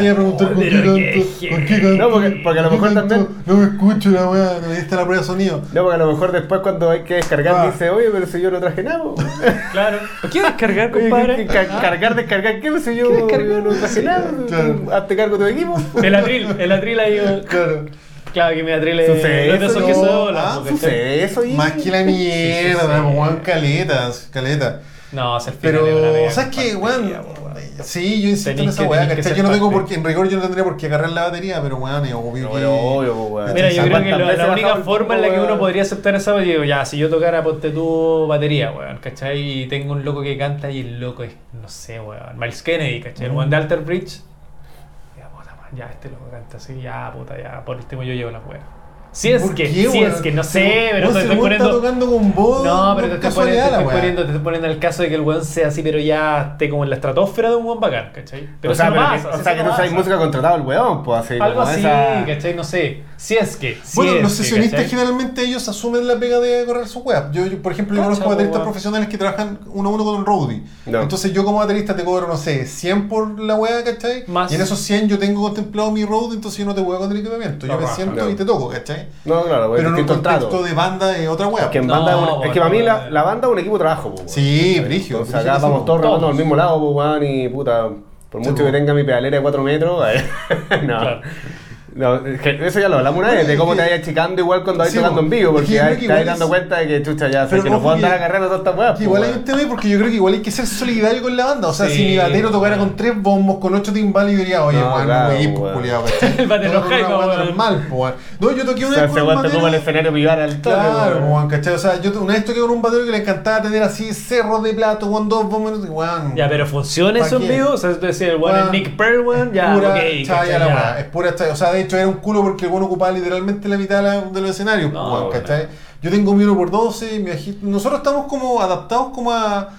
iba a preguntar ¿con qué Pero canto? qué ¿Con qué genio. canto? No, porque- porque a lo ¿Con qué mejor canto? también- No me escucho la weá, no está la prueba de sonido. No, porque a lo mejor después cuando hay que descargar Ah. dice, oye, pero si yo no traje nada. po". Claro. ¿Qué descargar, compadre? ¿qué- qué- ca- cargar, descargar, ¿qué? Si yo, ¿Qué descargar? yo no traje nada. Claro. Hazte cargo de tu equipo. El atril, el atril ahí. Claro. Claro, que mi atril es. Sucede no que Ah, eso y... Más que la mierda, sí, sí. weón, caletas, caletas. No, final Pero, ¿sabes qué, weón? Sí, yo insisto Tenís en esa que- weá, ¿cachai? Yo no tengo por qué, en rigor yo no tendría por qué agarrar la batería, pero weón, es obvio No, que... obvio, weón. Mira, yo creo que ¿Cuántas lo- veces la ha única forma en la que uno podría aceptar esa, yo digo, ya, si yo tocara, ponte tu batería, weón, ¿cachai? Y tengo un loco que canta y el loco es, no sé, weón, Miles Kennedy, ¿cachai? El weón de Alter Bridge. Ya, este loco canta así, ya, puta, ya, por último yo llevo la weón. Si es ¿Por que, qué, si es que, no sé, pero te estoy poniendo... está tocando con voz, No, pero no te es estoy, poniendo, te, estoy poniendo, te estoy poniendo el caso de que el weón sea así, pero ya esté como en la estratosfera de un weón bacán, ¿cachai? Pero o sea, eso no pero pasa, que, o sea no que sabes pasa. música contratado el weón, pues así. Algo así, esa- ¿cachai? No sé. Si es que. Si Bueno, es los sesionistas ¿cachai? generalmente ellos asumen la pega de correr su web. Yo, yo, por ejemplo, yo conozco bateristas profesionales que trabajan uno a uno con un roadie. No. Entonces yo como baterista te cobro, no sé, 100 por la wea, ¿cachai? Más- Y en esos 100 yo tengo contemplado mi roadie, entonces yo no te juego con el equipamiento. Yo me siento y te toco, ¿cachai? No, claro, pues, Pero en un distinto el trato. contexto de banda es otra wea. Es que, en No, banda es que para mí la, banda es un equipo de trabajo, pues, weón. Sí, ¿Cachai? brigio, Entonces acá vamos po. todos remando al mismo lado, pues, weón, y puta, por mucho po. que tenga mi pedalera de 4 metros, eh, no. Claro. No, es que eso ya lo hablamos una vez, de Es cómo te vayas achicando igual cuando vais Sí, tocando en vivo, Es que porque que te vas igual dando es- cuenta de que chucha ya, sé Pero que no puedo andar que- agarrando todas estas weas. Igual hay un tema ahí porque yo creo que igual hay que ser solidario con la banda. O sea, Sí, si mi batero tocara con tres bombos, con ocho timbales, yo diría, oye, No, weón, claro, no a pues, ¿cachai? El batero weón. normal, pues. No, yo toqué O una sea, vez un weón te toma el batero. escenario pivar al toque, Claro, weón. ¿cachai? O sea, yo una vez toqué con un batero que le encantaba tener así cerros de plato con dos bombos, weón. Ya, pero ¿funciona ¿Pa eso en vivo? O sea, es decir, el weón es Nick Pearl, weón, ya, pura ok, Ya. weá, es pura chaya. O sea, de hecho era un culo porque el bueno ocupaba literalmente la mitad de, la- de los escenarios. Yo tengo mi 1 por 12 mi nosotros estamos como adaptados como a...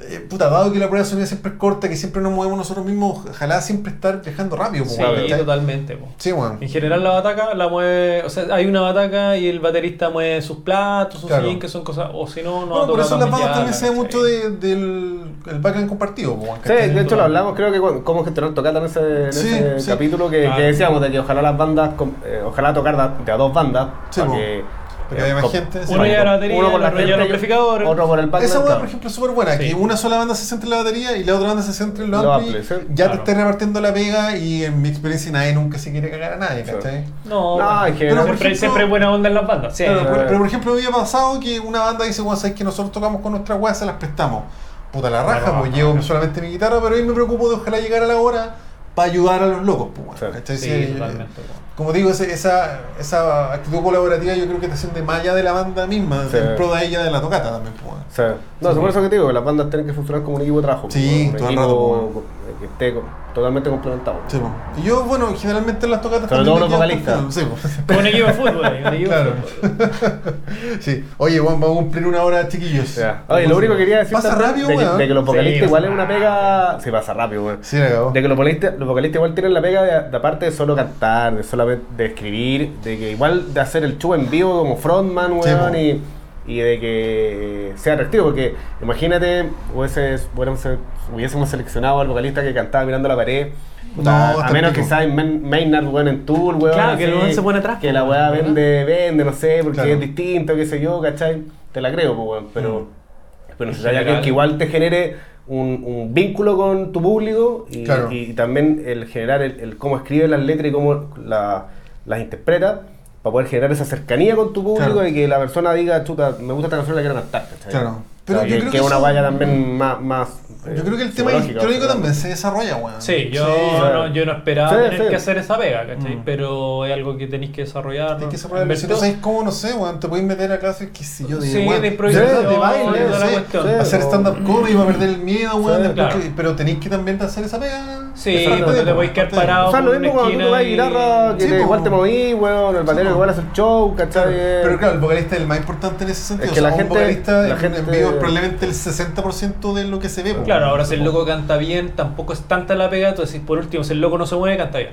eh, puta, dado que la prueba de sonido siempre es corta, que siempre nos movemos nosotros mismos, ojalá siempre estar viajando rápido, pues, Sí, totalmente, po. Sí, weón. En general la bataca la mueve, o sea, hay una bataca y el baterista mueve sus platos, sus Claro. sillín, que son cosas, o si no, no Bueno, por eso las bandas también se ve mucho de, del el background compartido, weón, Sí, de hecho lo hablamos creo que con- cómo gestionar tocata en ese, en Sí, ese sí. capítulo que, Claro. que decíamos de que ojalá las bandas, eh, ojalá tocar de a dos bandas Sí, para po. que, Para que haya más gente. Uno lleva que- la batería, uno por la otro lleva el amplificador. otro por el background, Esa claro. por ejemplo, es súper buena, Sí. que una sola banda se centre en la batería y la otra banda se centre en los Los ampli, ya Claro. te estás repartiendo la pega y en mi experiencia nadie nunca se quiere cagar a nadie, Sí. ¿cachai? No, pero por siempre, ejemplo- siempre hay buena onda en las bandas, sí. Claro, pero, pero, por ejemplo, me había pasado que una banda dice, bueno, sabes que nosotros tocamos con nuestras weas, se las prestamos. Puta la raja, pues llevo solamente mi guitarra, pero ahí me preocupo de ojalá llegar a la hora para ayudar a los locos, pues. ¿cachai? Como digo, ese- esa, esa actitud colaborativa yo creo que te siente más allá de la banda misma, Sí. en pro de ella de la tocata también, pues. no, Sí. por eso que te digo, que las bandas tienen que funcionar como un equipo de trabajo. Sí, todo el rato, eh, que esté totalmente complementado. Sí, po. Y yo, bueno, generalmente en las tocatas Sobre todo los vocalistas. Sí, po. Con un equipo de fútbol, un equipo Claro. de fútbol. sí. Oye, Juan, vamos a cumplir una hora, chiquillos. Oye, lo único que quería decir Pasa rápido, de, weón. de que los vocalistas igual es una pega. Sí, pasa rápido, weón. Sí, la cagó. De que los vocalistas, los vocalistas igual tienen la pega de, de aparte de solo cantar, de de escribir, de que igual de hacer el show en vivo como frontman, weón, y, y de que sea atractivo, porque imagínate, hubiese, hubiésemos seleccionado al vocalista que cantaba mirando la pared. puta, No, a menos que sea en Maynard, weón, en Tour, weón. Claro, que el se pone atrás, Que la weá vende, vende, no sé, porque Claro. es distinto, qué sé yo, ¿cachai? Te la creo, pues, weón, pero... Mm. Pero alguien general. que igual te genere un, un vínculo con tu público y, Claro. y también el generar el, el cómo escribe las letras y cómo la- las interpreta para poder generar esa cercanía con tu público Claro. y que la persona diga, chuta, me gusta esta canción la quiero cantar. ¿cachai? Claro. Pero Pero yo que, creo que que una valla también más, más Yo creo que el tema psicológica, histórico o sea, también se desarrolla, weón. Sí, yo, Sí, no, yo no esperaba Sí, tener sí. que hacer esa pega, ¿cachai? Mm. Pero es algo que tenéis que desarrollar. Tienes que desarrollar. Si no sabes cómo, no sé, weón, te puedes meter a clases, qué sé yo, de, Sí, de improvisación, de baile, de la cuestión. hacer stand-up comedy para perder el miedo, weón, claro. que- pero tenéis que también hacer esa pega. Sí, no te podéis quedar parado. O sea, lo mismo cuando tú y- guitarra, que po. igual te moví, weón, el batero po. igual hace el show, ¿cachai? Pero claro, el vocalista es el más importante en ese sentido. Es que o sea, la un gente- vocalista la en- gente- en vivo es probablemente el 60% de lo que se ve. Claro, ahora si el loco canta bien, tampoco es tanta la pega, entonces por último, si el loco no se mueve, canta bien.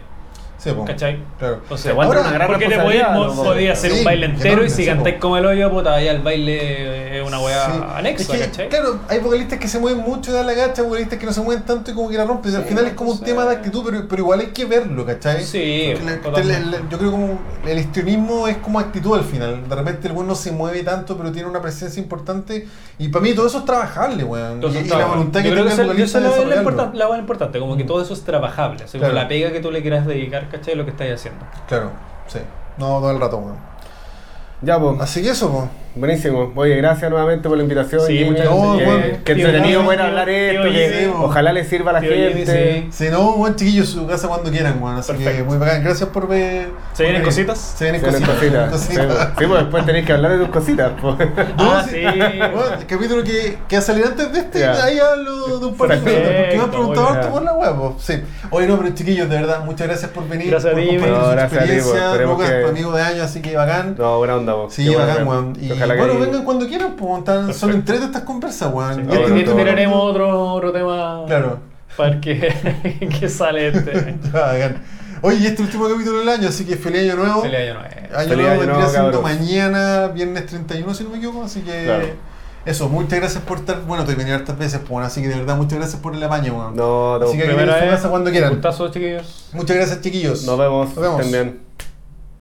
Sí, po. ¿Cachai? Claro. O sea, ahora, tiene una gran porque te podías, ¿no? podías hacer Sí, un baile entero enorme, y si cantáis como el hoyo, puta, ya el baile es una weá Sí. anexa, Es que, ¿cachai? Claro, hay vocalistas que se mueven mucho y dan la gacha, vocalistas que no se mueven tanto y como que la rompen. al Sí, final es como un tema de actitud, pero, pero igual hay que verlo, ¿cachai? Sí, la- el- el- yo creo como el histrionismo es como actitud al final. De repente el weón no se mueve tanto, pero tiene una presencia importante. Y para mí todo eso es trabajable, weón. Y, Entonces, y claro, la voluntad que yo creo tenga el vocalista eso de es lo- importante, la como que todo eso es trabajable, así como Claro. la pega que tú le quieras dedicar, ¿cachai? Lo que estás haciendo. Claro, sí. No, todo el rato, weón. Ya, pues. Así que eso, pues. Buenísimo. Oye, gracias nuevamente por la invitación. Sí, Jimmy. muchas gracias. Que- bueno, que tío entretenido poder hablar esto. Que sí. ojalá le sirva a la Tío Jimmy, gente. sí. Si no, buen chiquillo, su casa cuando quieran, weón. Así que muy bacán. Gracias por ver. ¿Se vienen por cositas? Se vienen Sí, cositas. cositas. cositas. Sí, sí, pues después tenéis que hablar de tus cositas. pues. Ah, sí. sí. Bueno, el capítulo que, que va a salir antes de este, ahí hablo de un par de cosas, porque me han preguntado harto por la web. Sí. Oye, no, pero chiquillos, de verdad, muchas gracias por venir. Gracias a por ti, compartir Jimmy. su No, gracias a ti, Lucas, tu amigo de años, así que bacán. No, buena onda, vos. Sí, bueno, bacán, weón. Que- bueno, vengan cuando quieran, pues, tan- son Perfecto. entre estas conversas, weón. Sí. Y No, este no, último- no. tiraremos otro, otro tema Claro. para ver qué, qué sale este. Ya. Oye, y este último capítulo del año, así que feliz año nuevo. Feliz año nuevo. Año Feliz nuevo año vendría siendo mañana, viernes 31, si no me equivoco. Así que Claro. eso, muchas gracias por estar. Bueno, te he venido hartas veces, pues, bueno, así que de verdad, muchas gracias por el apaño, weón. No, no. Así que- Primera vengan a su vez. casa cuando quieran. Gustazo, chiquillos. Muchas gracias, chiquillos. Nos vemos. Nos vemos. Bien.